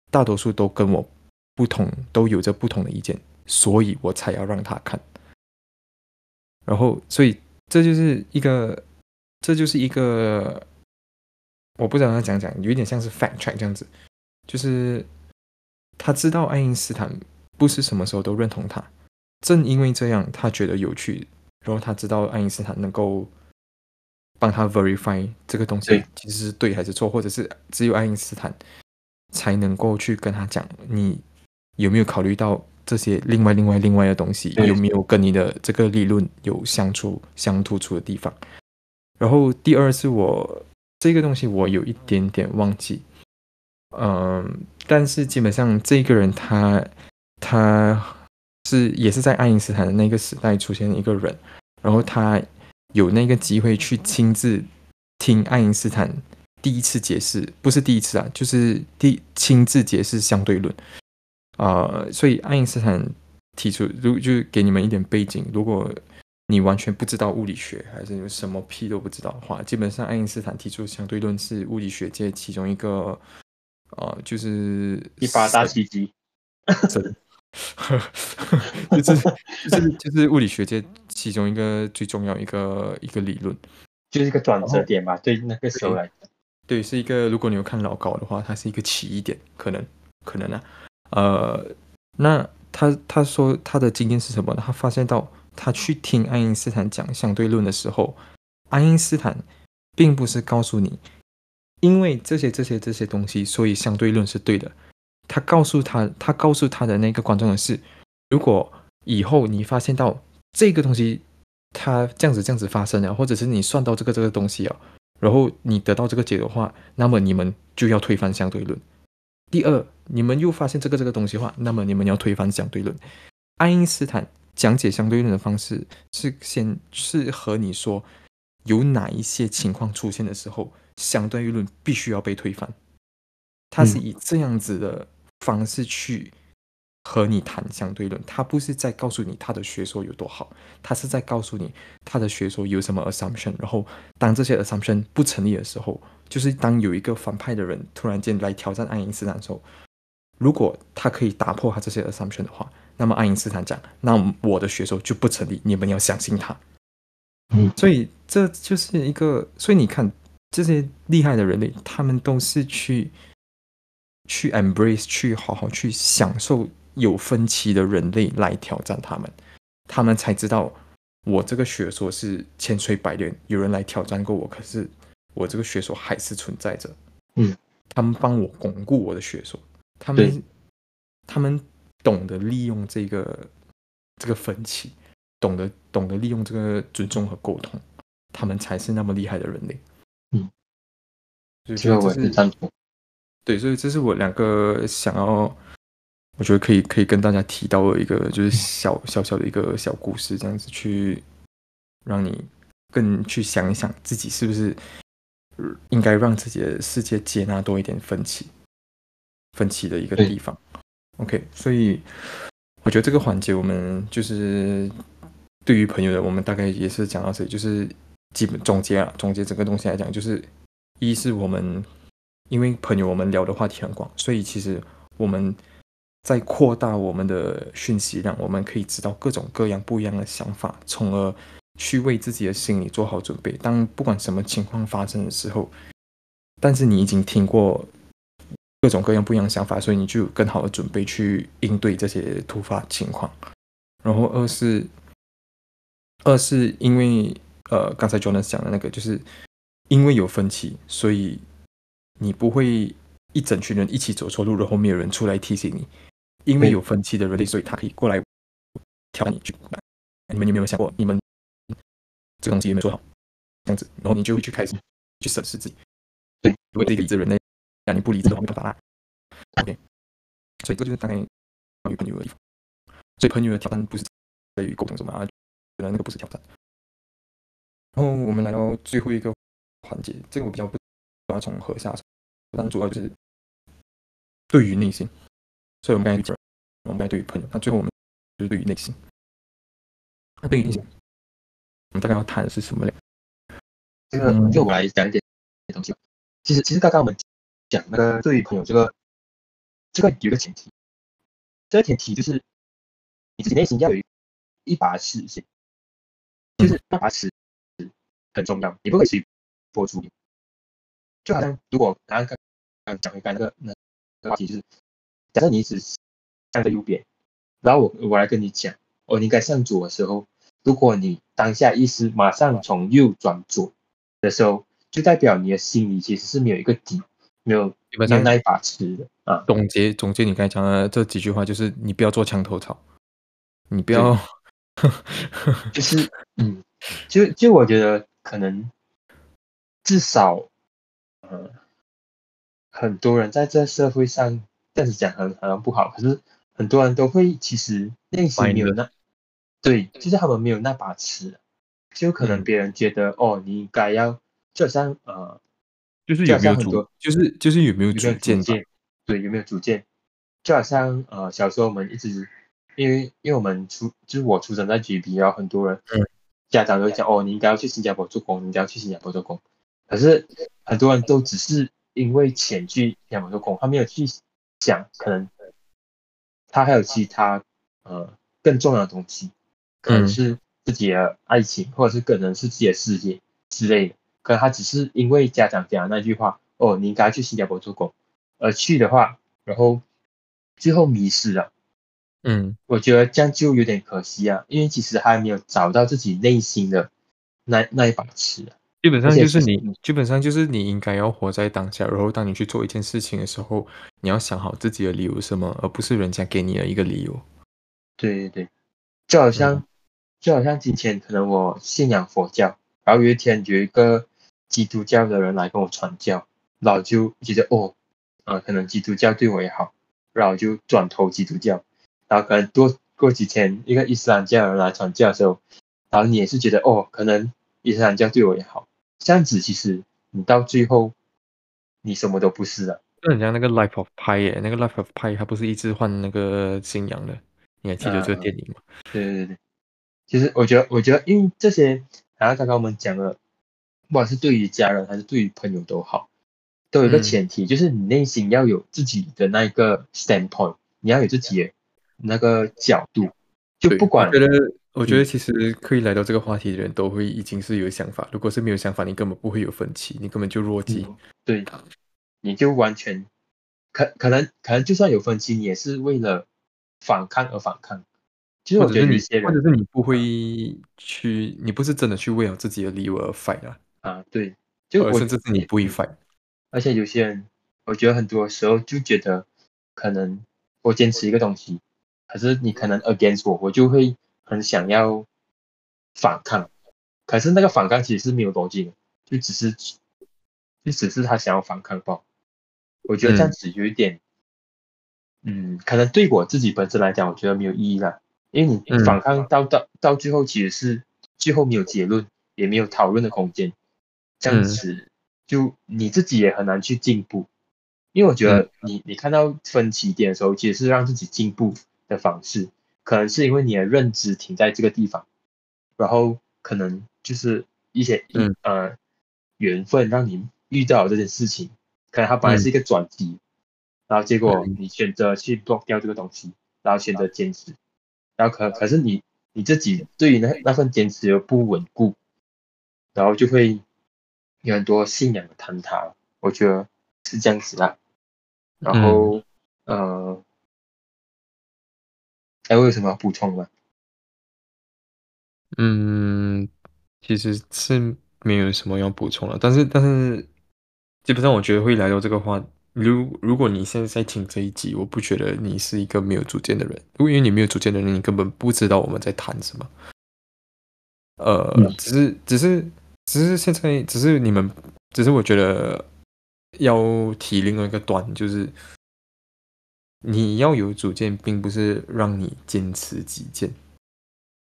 大多数都跟我不同，都有着不同的意见，所以我才要让他看。然后，所以这就是一个，这就是一个，我不知道他讲讲，有一点像是 fact check 这样子，就是他知道爱因斯坦不是什么时候都认同他，正因为这样，他觉得有趣，然后他知道爱因斯坦能够帮他 verify 这个东西其实是对还是错，或者是只有爱因斯坦才能够去跟他讲，你有没有考虑到这些另外另外另外的东西，对有没有跟你的这个理论有相处相突出的地方？然后第二是我这个东西我有一点点忘记，嗯，但是基本上这个人他他是也是在爱因斯坦的那个时代出现的一个人，然后他有那个机会去亲自听爱因斯坦第一次解释，不是第一次啊，就是第亲自解释相对论。啊、所以爱因斯坦提出，如就是给你们一点背景，如果你完全不知道物理学，还是什么屁都不知道的话，基本上爱因斯坦提出相对论是物理学界其中一个，呃，就是一发大奇迹。神，就是就是就是物理学界其中一个最重要一个一个理论。就是一个转折点嘛，对那个时候来讲，对，是一个如果你有看老高的话，它是一个起义点，可能可能啊，呃，那他他说他的经验是什么呢？他发现到他去听爱因斯坦讲相对论的时候，爱因斯坦并不是告诉你，因为这些这些这些东西，所以相对论是对的。他告诉他，他告诉他的那个观众的是，如果以后你发现到这个东西它这样子这样子发生了，或者是你算到这个这个东西啊，然后你得到这个解的话，那么你们就要推翻相对论。第二，你们又发现这个这个东西的话，那么你们要推翻相对论。爱因斯坦讲解相对论的方式是先是和你说有哪一些情况出现的时候，相对论必须要被推翻。他是以这样子的方式去和你谈相对论，他不是在告诉你他的学说有多好，他是在告诉你他的学说有什么 assumption，然后当这些 assumption 不成立的时候，就是当有一个反派的人突然间来挑战爱因斯坦的时候，如果他可以打破他这些 assumption 的话，那么爱因斯坦讲，那我的学说就不成立，你们要相信他。嗯所以这就是一个，所以你看这些厉害的人类，他们都是去去 embrace，去好好去享受有分歧的人类来挑战他们，他们才知道我这个学说是千锤百炼，有人来挑战过我，可是我这个学说还是存在着。嗯，他们帮我巩固我的学说，他对们他们懂得利用这个这个分歧，懂得懂得利用这个尊重和沟通，他们才是那么厉害的人类。嗯，所以这个我这是也是赞同。对，所以这是我两个想要，我觉得可以可以跟大家提到的一个，就是小小小的一个小故事，这样子去让你更去想一想自己是不是呃应该让自己的世界接纳多一点分歧，分歧的一个地方。OK，所以我觉得这个环节我们就是对于朋友的，我们大概也是讲到这里，就是基本总结啊，总结整个东西来讲，就是一是我们因为朋友我们聊的话题很广，所以其实我们在扩大我们的讯息量，我们可以知道各种各样不一样的想法，从而去为自己的心理做好准备。当不管什么情况发生的时候，但是你已经听过各种各样不一样的想法，所以你就有更好的准备去应对这些突发情况。然后二是，二是因为呃，刚才 Jonas 讲的那个，就是因为有分歧，所以你不会一整群人一起走错路，然后没有人出来提醒你。因为有分歧的人类，所以他可以过来挑战你去。你们有没有想过，你们这个东西有没有做好？这样子，然后你就会去开始去审视自己。对，如果是一个理智人类，那你不理智的话，没办法啦。OK，所以这就是大概关于朋友的地方。所以朋友的挑战不是在于沟通什么啊，觉得那个不是挑战。然后我们来到最后一个环节，这个我比较不主要从何下手，但主要就是对于内心。所以我们刚才我们刚才对于朋友，那最后我们就是对于内心。那对于内心，我们大概要谈的是什么嘞？这个就我来讲一点东西。其实其实刚刚我们讲那个对于朋友这个这个有个前提，这个前提就是你自己内心要有一把尺先，就是那把尺很重要，你不可以随波逐流。就好像如果刚刚刚讲一般那个那个话题，就是假设你一直向着右边，然后我我来跟你讲，哦，你应该向左的时候，如果你当下意识马上从右转左的时候，就代表你的心里其实是没有一个底，没有基本上那一把尺的啊。总结总结你刚才讲的这几句话，就是你不要做墙头草，你不要，就是嗯，就就我觉得可能至少，呃，很多人在这社会上这样子讲很好像不好，可是很多人都会其实内心没有那，对，就是他们没有那把尺，就可能别人觉得哦，你应该要，就好像呃，就是有没有主，就是就是有没有主见，对，有没有主见，就好像呃，小时候我们一直。因为因为我们出就是我出生在 GB，然后很多人家长都会讲哦，你应该要去新加坡做工，你应该要去新加坡做工。可是很多人都只是因为钱去新加坡做工，他没有去想可能他还有其他呃更重要的东西，可能是自己的爱情，或者是可能是自己的事业之类的。可能他只是因为家长讲的那句话哦，你应该去新加坡做工而去的话，然后最后迷失了。嗯，我觉得这样就有点可惜啊，因为其实还没有找到自己内心的那那一把尺啊。基本上就是你，基本上就是你应该要活在当下，然后当你去做一件事情的时候，你要想好自己的理由是什么，而不是人家给你的一个理由。对对对，就好像就好像今天可能我信仰佛教，然后有一天有一个基督教的人来跟我传教，然后就觉得哦，啊，可能基督教对我也好，然后就转投基督教。然后可能多过几天，一个伊斯兰教人来传教的时候，然后你也是觉得哦，可能伊斯兰教对我也好，这样子其实你到最后你什么都不是了。就很像那个 Life of Pi 耶，那个 Life of Pi 他不是一直换那个信仰的，你还记得这个电影吗？对对对，其实我觉得，我觉得因为这些，好像刚刚我们讲了，不管是对于家人还是对于朋友都好，都有一个前提，就是你内心要有自己的那一个 standpoint，你要有自己的。那个角度，就不管。我觉得，我觉得其实可以来到这个话题的人都会已经是有想法。如果是没有想法，你根本不会有分歧，你根本就弱鸡。对，你就完全可可能可能就算有分歧，你也是为了反抗而反抗。其实我觉得你，或者是你不会去，你不是真的去为了自己的理由而 fight 啊。啊，对，就我甚至是你不会 fight。而且有些人，我觉得很多时候就觉得，可能我坚持一个东西。可是你可能 against 我，我就会很想要反抗。可是那个反抗其实是没有逻辑的，就只是就只是他想要反抗吧。我觉得这样子有一点，嗯，可能对我自己本身来讲，我觉得没有意义了。因为你反抗到到到最后，其实是最后没有结论，也没有讨论的空间。这样子就你自己也很难去进步。因为我觉得你你看到分歧点的时候，其实是让自己进步。的方式，可能是因为你的认知停在这个地方，然后可能就是一些呃缘分让你遇到这件事情，可能它本来是一个转机，然后结果你选择去 block 掉这个东西，然后选择坚持，然后可可是你你自己对于那那份坚持又不稳固，然后就会有很多信仰的坍塌，我觉得是这样子的，然后呃。还有什么要补充吗？嗯，其实是没有什么要补充了。但是，但是基本上我觉得会来到这个话，如如果你现在在听这一集，我不觉得你是一个没有主见的人，因为你没有主见的人，你根本不知道我们在谈什么。呃，只是，只是，只是现在，只是你们，只是我觉得要提另外一个段，就是。你要有主见，并不是让你坚持己见。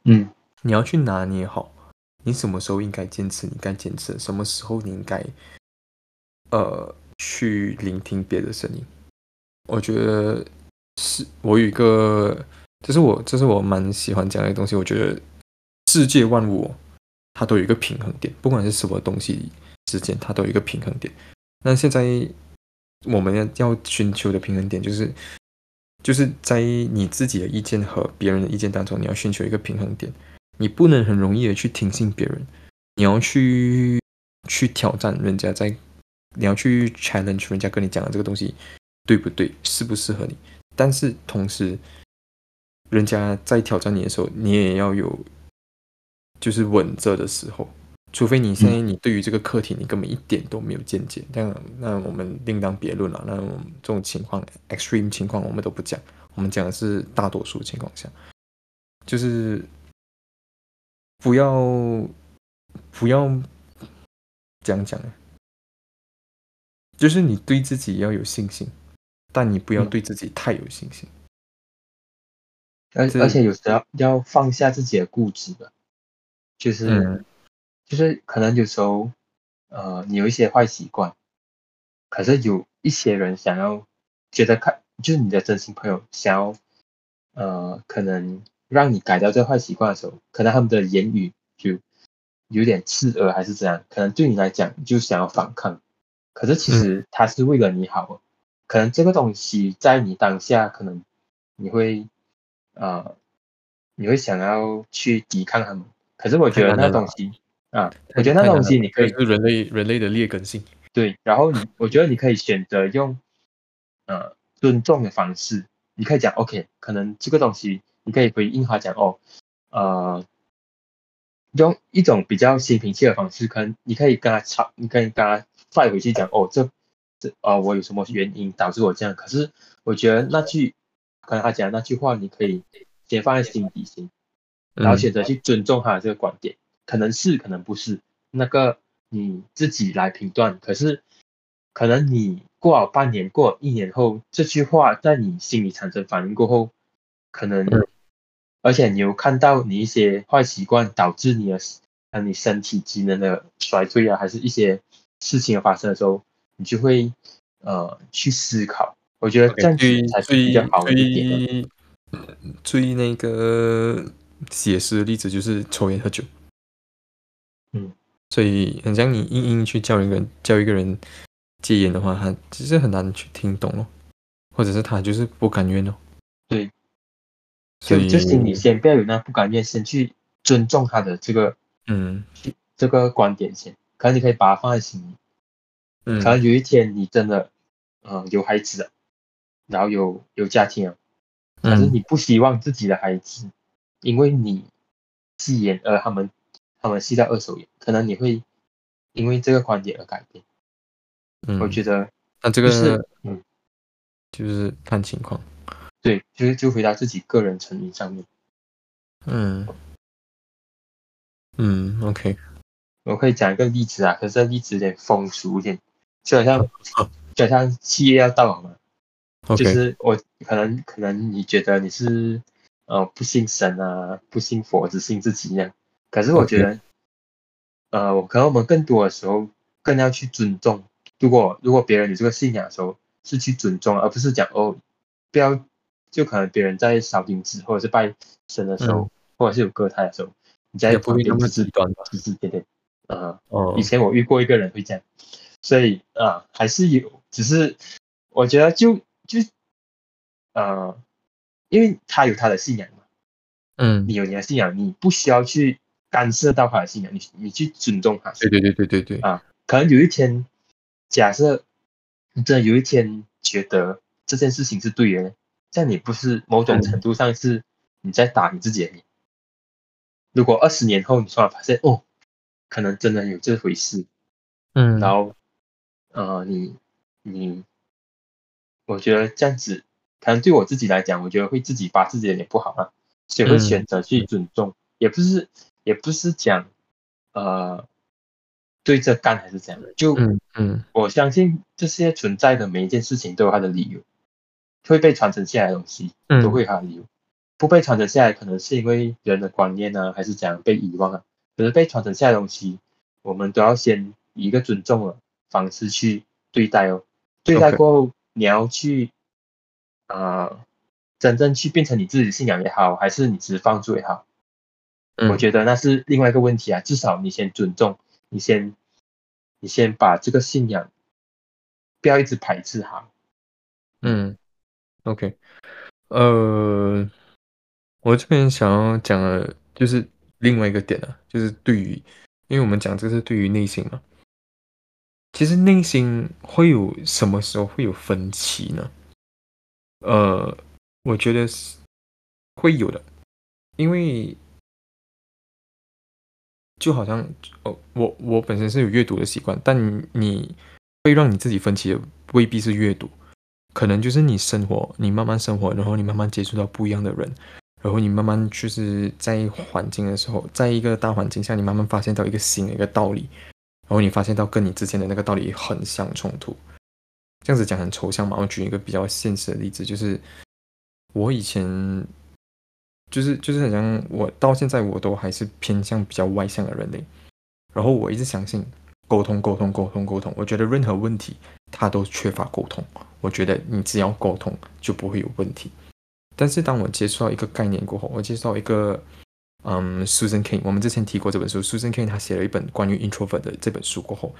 嗯，你要去拿捏好，你什么时候应该坚持，你该坚持；什么时候你应该，呃，去聆听别的声音。我觉得是我有一个，这是我，这是我蛮喜欢讲的东西。我觉得世界万物、哦，它都有一个平衡点，不管是什么东西之间，它都有一个平衡点。那现在我们要要寻求的平衡点，就是就是在你自己的意见和别人的意见当中，你要寻求一个平衡点。你不能很容易的去听信别人，你要去去挑战人家在，你要去 challenge 人家跟你讲的这个东西对不对，适不适合你。但是同时，人家在挑战你的时候，你也要有就是稳着的时候。除非你现在你对于这个课题你根本一点都没有见解，那那我们另当别论了。那这种情况 extreme 情况我们都不讲，我们讲的是大多数情况下，就是不要不要这样讲，就是你对自己要有信心，但你不要对自己太有信心。而而且有时候要放下自己的固执的，就是。嗯就是可能有时候，呃，你有一些坏习惯，可是有一些人想要觉得看，就是你的真心朋友想要，呃，可能让你改掉这坏习惯的时候，可能他们的言语就有点刺耳还是怎样，可能对你来讲就想要反抗，可是其实他是为了你好，可能这个东西在你当下可能你会，呃，你会想要去抵抗他们，可是我觉得那东西。啊，我觉得那东西你可以是人类人类的劣根性。对，然后你我觉得你可以选择用呃尊重的方式，你可以讲 OK，可能这个东西你可以回应他讲哦，呃，用一种比较心平气和的方式，可能你可以跟他吵，你可以跟他再回去讲哦，这这啊我有什么原因导致我这样？可是我觉得那句可能他讲那句话，你可以先放在心底先，然后选择去尊重他的这个观点。可能是，可能不是，那个你自己来评断。可是，可能你过了半年，过一年后，这句话在你心里产生反应过后，可能，而且你有看到你一些坏习惯导致你的，呃，你身体机能的衰退啊，还是一些事情发生的时候，你就会呃去思考。我觉得这样子才是比较好一点。最那个写实的例子就是抽烟喝酒。嗯，所以很像你硬硬去叫一个人教一个人戒烟的话，他其实很难去听懂哦，或者是他就是不甘愿哦。对，所以就心里先不要有那不甘愿，先去尊重他的这个嗯这个观点先，可能你可以把它放在心里。嗯，可能有一天你真的嗯有孩子了，然后有有家庭了，可是你不希望自己的孩子因为你戒烟而他们。他们吸到二手烟，可能你会因为这个观点而改变。嗯，我觉得那这个是嗯，就是看情况。对，就是就回到自己个人层面上面。嗯嗯，OK。我可以讲一个例子啊，可是这例子有点风俗一点，就好像就好像七月要到了嘛。就是我可能可能你觉得你是呃不信神啊，不信佛，只信自己一样。可是我觉得，呃，我可能我们更多的时候更要去尊重。如果如果别人有这个信仰的时候，是去尊重，而不是讲哦，不要就可能别人在烧金纸或者是拜神的时候，或者是有歌台的时候，你在旁边指指端指指点点。啊，哦，以前我遇过一个人会这样，所以啊，还是有，只是我觉得就就，呃，因为他有他的信仰嘛，嗯，你有你的信仰，你不需要去。干涉到他的信仰，你你去尊重他。对对对对对对。啊，可能有一天，假设你真的有一天觉得这件事情是对的，这样你不是某种程度上是你在打你自己的脸。如果二十年后你突然发现哦，可能真的有这回事，嗯，然后呃，你你，我觉得这样子，可能对我自己来讲，我觉得会自己把自己的脸不好啊，所以会选择去尊重，也不是。也不是讲，呃，对着干还是怎样的，就嗯嗯，我相信这些存在的每一件事情都有它的理由，会被传承下来的东西都会有它的理由，不被传承下来可能是因为人的观念呢，还是怎样被遗忘啊？可是被传承下来的东西，我们都要先以一个尊重的方式去对待哦，对待过后你要去啊，真正去变成你自己的信仰也好，还是你只是放逐也好。我觉得那是另外一个问题啊。至少你先尊重，你先，你先把这个信仰，不要一直排斥哈。嗯，OK，呃，我这边想要讲的就是另外一个点啊，就是对于，因为我们讲这是对于内心嘛，其实内心会有什么时候会有分歧呢？呃，我觉得是会有的，因为就好像哦，我我本身是有阅读的习惯，但你会让你自己分歧的未必是阅读。可能就是你生活，你慢慢生活，然后你慢慢接触到不一样的人，然后你慢慢就是在环境的时候，在一个大环境下，你慢慢发现到一个新的一个道理，然后你发现到跟你之前的那个道理很相冲突。这样子讲很抽象嘛？我举一个比较现实的例子，就是我以前就是就是好像我到现在我都还是偏向比较外向的人类，然后我一直相信沟通沟通沟通沟通，我觉得任何问题它都缺乏沟通。我觉得你只要沟通就不会有问题，但是当我接触到一个概念过后，我接触到一个，嗯，Susan King，我们之前提过这本书，Susan King 他写了一本关于 introvert 的这本书过后，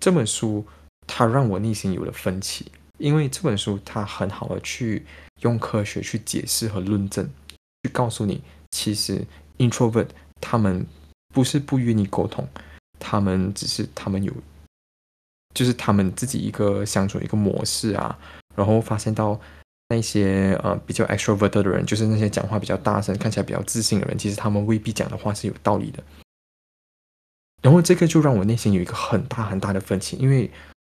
这本书它让我内心有了分歧，因为这本书它很好的去用科学去解释和论证，去告诉你，其实 introvert 他们不是不与你沟通，他们只是他们有。就是他们自己一个相处一个模式啊，然后发现到那些呃比较 extrovert 的人，就是那些讲话比较大声、看起来比较自信的人，其实他们未必讲的话是有道理的。然后这个就让我内心有一个很大很大的分歧，因为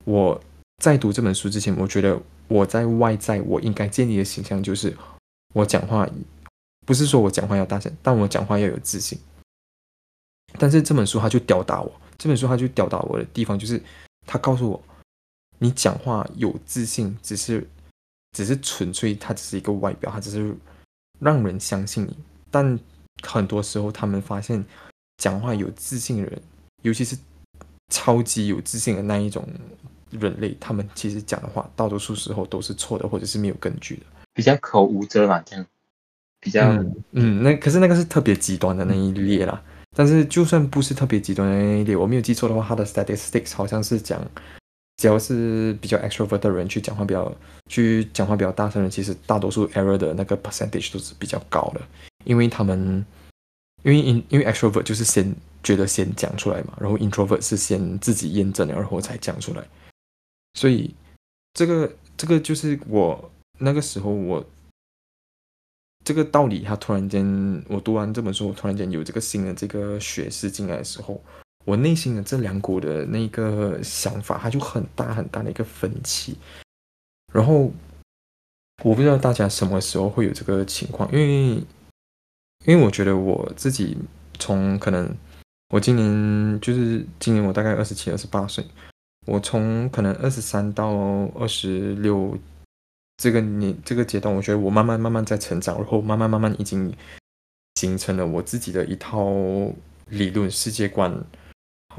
我在读这本书之前，我觉得我在外在我应该建立的形象就是我讲话不是说我讲话要大声，但我讲话要有自信。但是这本书它就吊打我，这本书它就吊打我的地方就是。他告诉我，你讲话有自信，只是，只是纯粹，它只是一个外表，它只是让人相信你。但很多时候，他们发现讲话有自信的人，尤其是超级有自信的那一种人类，他们其实讲的话，大多数时候都是错的，或者是没有根据的，比较口无遮拦，这样比较嗯，那可是那个是特别极端的那一列啦。但是就算不是特别极端的那一列，我没有记错的话，他的 statistics 好像是讲，只要是比较 extrovert 的人去讲话比较去讲话比较大声的，其实大多数 error 的那个 percentage 都是比较高的，因为他们因为因因为 extrovert 就是先觉得先讲出来嘛，然后 introvert 是先自己验证了然后才讲出来，所以这个这个就是我那个时候我。这个道理，他突然间，我读完这本书，我突然间有这个新的这个学识进来的时候，我内心的这两股的那个想法，它就很大很大的一个分歧。然后我不知道大家什么时候会有这个情况，因为因为我觉得我自己从可能我今年就是今年我大概二十七、二十八岁，我从可能二十三到二十六。这个你这个阶段，我觉得我慢慢慢慢在成长，然后慢慢慢慢已经形成了我自己的一套理论世界观，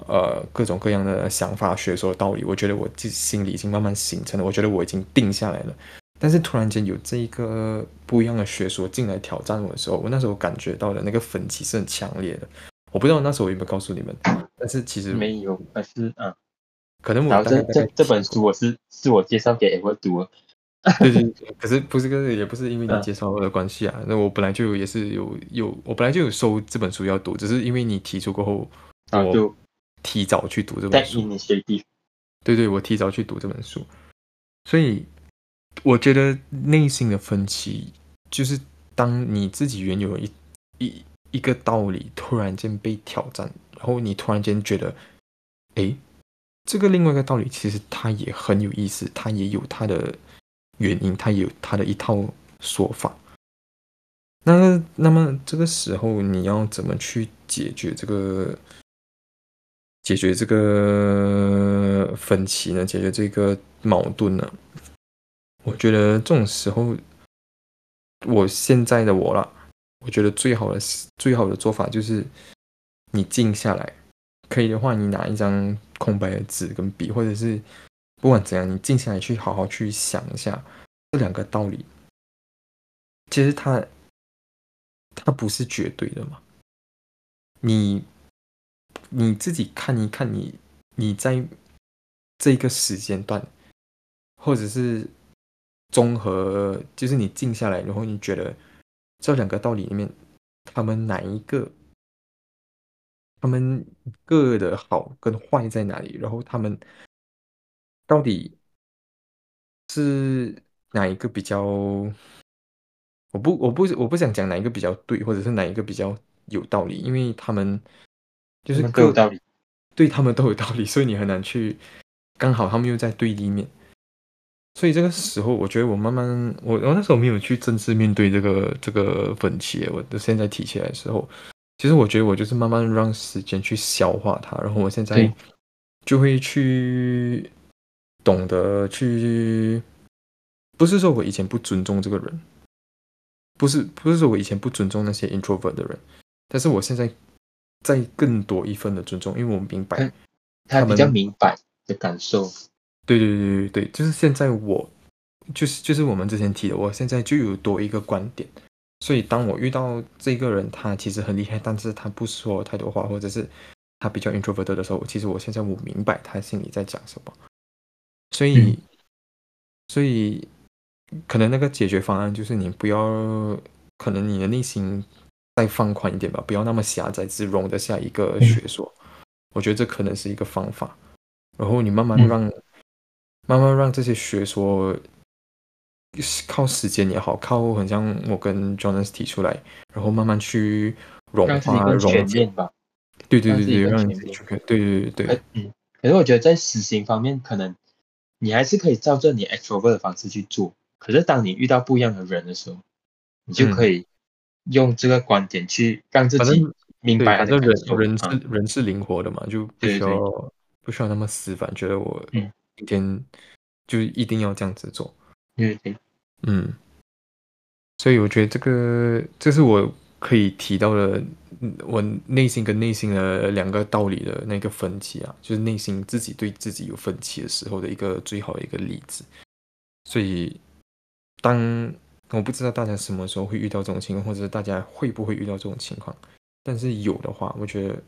呃，各种各样的想法、学说、道理，我觉得我自己心里已经慢慢形成了。我觉得我已经定下来了。但是突然间有这一个不一样的学说进来挑战我的时候，我那时候感觉到的那个分歧是很强烈的。我不知道那时候我有没有告诉你们，但是其实没有，但是嗯，可能我这这这本书我是是我介绍给我读。对对，可是不是跟也不是因为你介绍的关系啊，那我本来就也是有有，我本来就有收这本书要读，只是因为你提出过后，我就提早去读这本书。对对，我提早去读这本书，所以我觉得内心的分歧就是当你自己原有一一一个道理突然间被挑战，然后你突然间觉得，哎，这个另外一个道理其实它也很有意思，它也有它的。原因，他有他的一套说法。那那么这个时候，你要怎么去解决这个解决这个分歧呢？解决这个矛盾呢？我觉得这种时候，我现在的我了，我觉得最好的最好的做法就是你静下来，可以的话，你拿一张空白的纸跟笔，或者是。不管怎样，你静下来去好好去想一下这两个道理。其实它它不是绝对的嘛，你你自己看一看你你在这个时间段，或者是综合，就是你静下来，然后你觉得这两个道理里面，他们哪一个，他们各的好跟坏在哪里？然后他们到底是哪一个比较？我不，我不，我不想讲哪一个比较对，或者是哪一个比较有道理，因为他们就是各有道理，对他们都有道理，所以你很难去刚好他们又在对立面，所以这个时候，我觉得我慢慢，我我那时候没有去正式面对这个这个分歧，我现在提起来的时候，其实我觉得我就是慢慢让时间去消化它，然后我现在就会去懂得去，不是说我以前不尊重这个人。不是不是说我以前不尊重那些 introvert 的人，但是我现在在更多一份的尊重，因为我明白他比较明白的感受。对对对对对，就是现在我就是就是我们之前提的，我现在就有多一个观点，所以当我遇到这个人，他其实很厉害，但是他不说太多话，或者是他比较 introvert 的时候，其实我现在我明白他心里在讲什么，所以所以。可能那个解决方案就是你不要，可能你的内心再放宽一点吧，不要那么狭窄，只容得下一个学说。我觉得这可能是一个方法。然后你慢慢让，慢慢让这些学说靠时间也好，靠很像我跟 Jonas 提出来，然后慢慢去融化、融解吧。对对对对，让你自己去看。对对对对。嗯。可是我觉得在实行方面，可能你还是可以照着你 extrovert 的方式去做。可是，当你遇到不一样的人的时候，你就可以用这个观点去让自己明白。反正人人是人是灵活的嘛，就不需要不需要那么死板，觉得我一天就一定要这样子做。对对，嗯。所以我觉得这个这是我可以提到的，我内心跟内心的两个道理的那个分歧啊，就是内心自己对自己有分歧的时候的一个最好的一个例子。所以。当我不知道大家什么时候会遇到这种情况，或者是大家会不会遇到这种情况，但是有的话，我觉得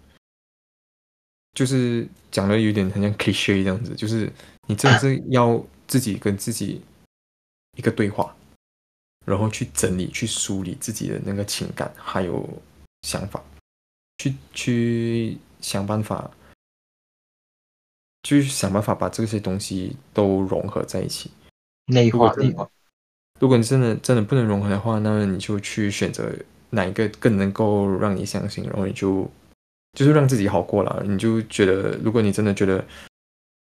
就是讲的有点很像 K 学这样子，就是你真的是要自己跟自己一个对话，然后去整理、去梳理自己的那个情感还有想法，去去想办法，去想办法把这些东西都融合在一起，内化内化。如果你真的真的不能融合的话，那么你就去选择哪一个更能够让你相信，然后你就就是让自己好过了。你就觉得，如果你真的觉得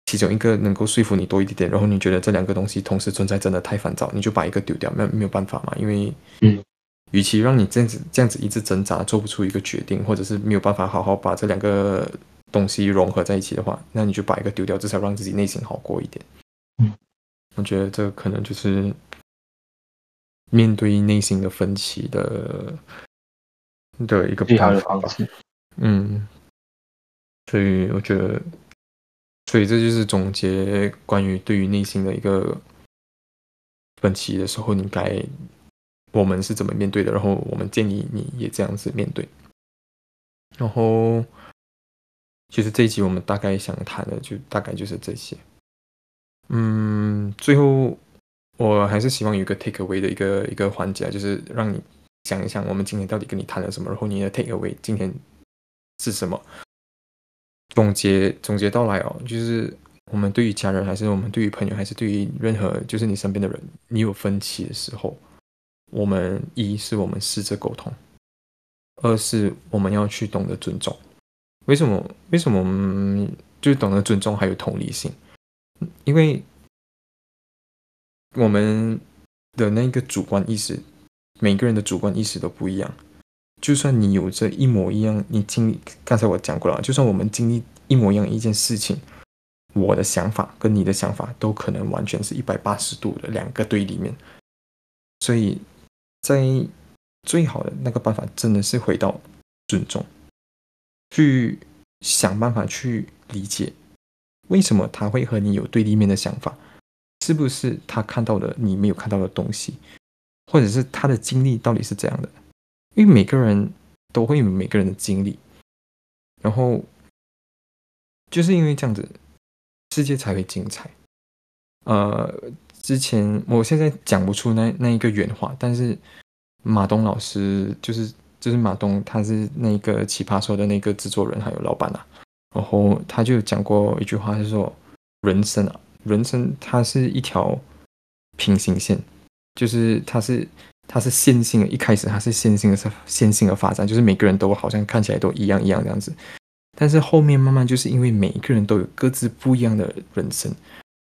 其中一个能够说服你多一点点，然后你觉得这两个东西同时存在真的太烦躁，你就把一个丢掉，没没有办法嘛。因为，嗯，与其让你这样子这样子一直挣扎，做不出一个决定，或者是没有办法好好把这两个东西融合在一起的话，那你就把一个丢掉，至少让自己内心好过一点。嗯，我觉得这可能就是。面对内心的分歧的的一个最好的方式，嗯，所以我觉得，所以这就是总结关于对于内心的一个分歧的时候，你该我们是怎么面对的，然后我们建议你也这样子面对。然后，其实这一集我们大概想谈的就大概就是这些，嗯，最后。我还是希望有一个 take away 的一个一个环节，就是让你想一想，我们今天到底跟你谈了什么，然后你的 take away 今天是什么？总结总结到来哦，就是我们对于家人，还是我们对于朋友，还是对于任何就是你身边的人，你有分歧的时候，我们一是我们试着沟通，二是我们要去懂得尊重。为什么？为什么我们就懂得尊重还有同理心？因为。我们的那个主观意识，每个人的主观意识都不一样。就算你有着一模一样，你经历刚才我讲过了，就算我们经历一模一样一件事情，我的想法跟你的想法都可能完全是一百八十度的两个对立面。所以在最好的那个办法，真的是回到尊重，去想办法去理解为什么他会和你有对立面的想法。是不是他看到的你没有看到的东西，或者是他的经历到底是怎样的？因为每个人都会有每个人的经历，然后就是因为这样子，世界才会精彩。呃，之前我现在讲不出那那一个原话，但是马东老师就是就是马东，他是那个奇葩说的那个制作人还有老板啊。然后他就讲过一句话，是说人生啊，人生它是一条平行线，就是它是它是线性的，一开始它是线性的，是线性的发展，就是每个人都好像看起来都一样一样这样子。但是后面慢慢就是因为每一个人都有各自不一样的人生，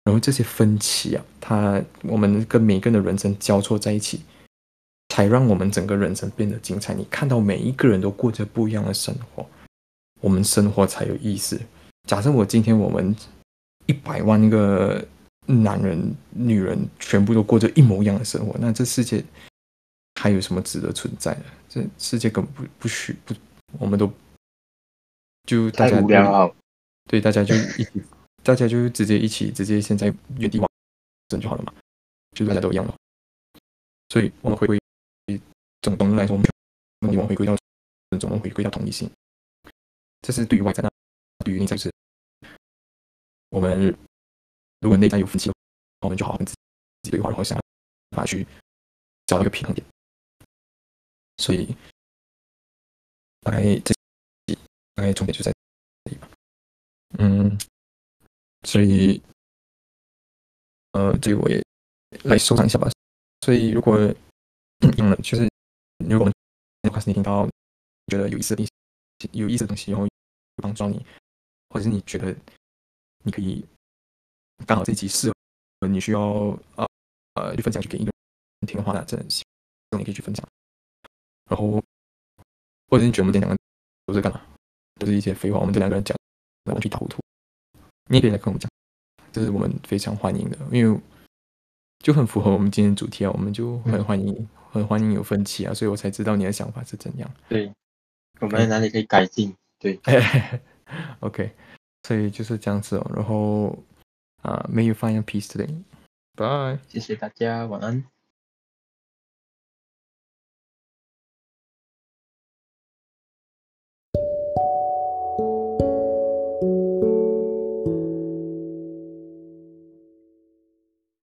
然后这些分歧啊，它我们跟每个人的人生交错在一起，才让我们整个人生变得精彩。你看到每一个人都过着不一样的生活。我们生活才有意思。假设我今天我们一百万个男人、女人全部都过着一模一样的生活，那这世界还有什么值得存在的？这世界根本不不需不，我们都就大家对，大家就一起，大家就直接一起直接现在原地往整就好了嘛，就大家都一样了。所以我们回归总总的来说，我们往回归到总能回归到统一性。这是对于外在，的对于内在是，我们如果内在有分歧，我们就好好跟自己对话，然后想办法去找到一个平衡点。所以，大概这大概重点就在这里吧。嗯，所以，呃，这个我也来收藏一下吧。所以，如果用了，就是如果我们你听到觉得有意思的地有意思的东西，然后。帮助你，或者是你觉得你可以刚好这集适合你需要呃呃去分享去给一个人听的话，那真的希望你可以去分享。然后或者你觉得我们今天两个都是干嘛？都是一些废话，我们这两个人讲完全一塌糊涂，你也可以来跟我们讲，这是我们非常欢迎的，因为就很符合我们今天主题啊，我们就很欢迎很欢迎有分歧啊，所以我才知道你的想法是怎样。对，我们哪里可以改进？对，OK，所以就是这样子哦。然后啊，May you find a peace today. Bye，谢谢大家，晚安。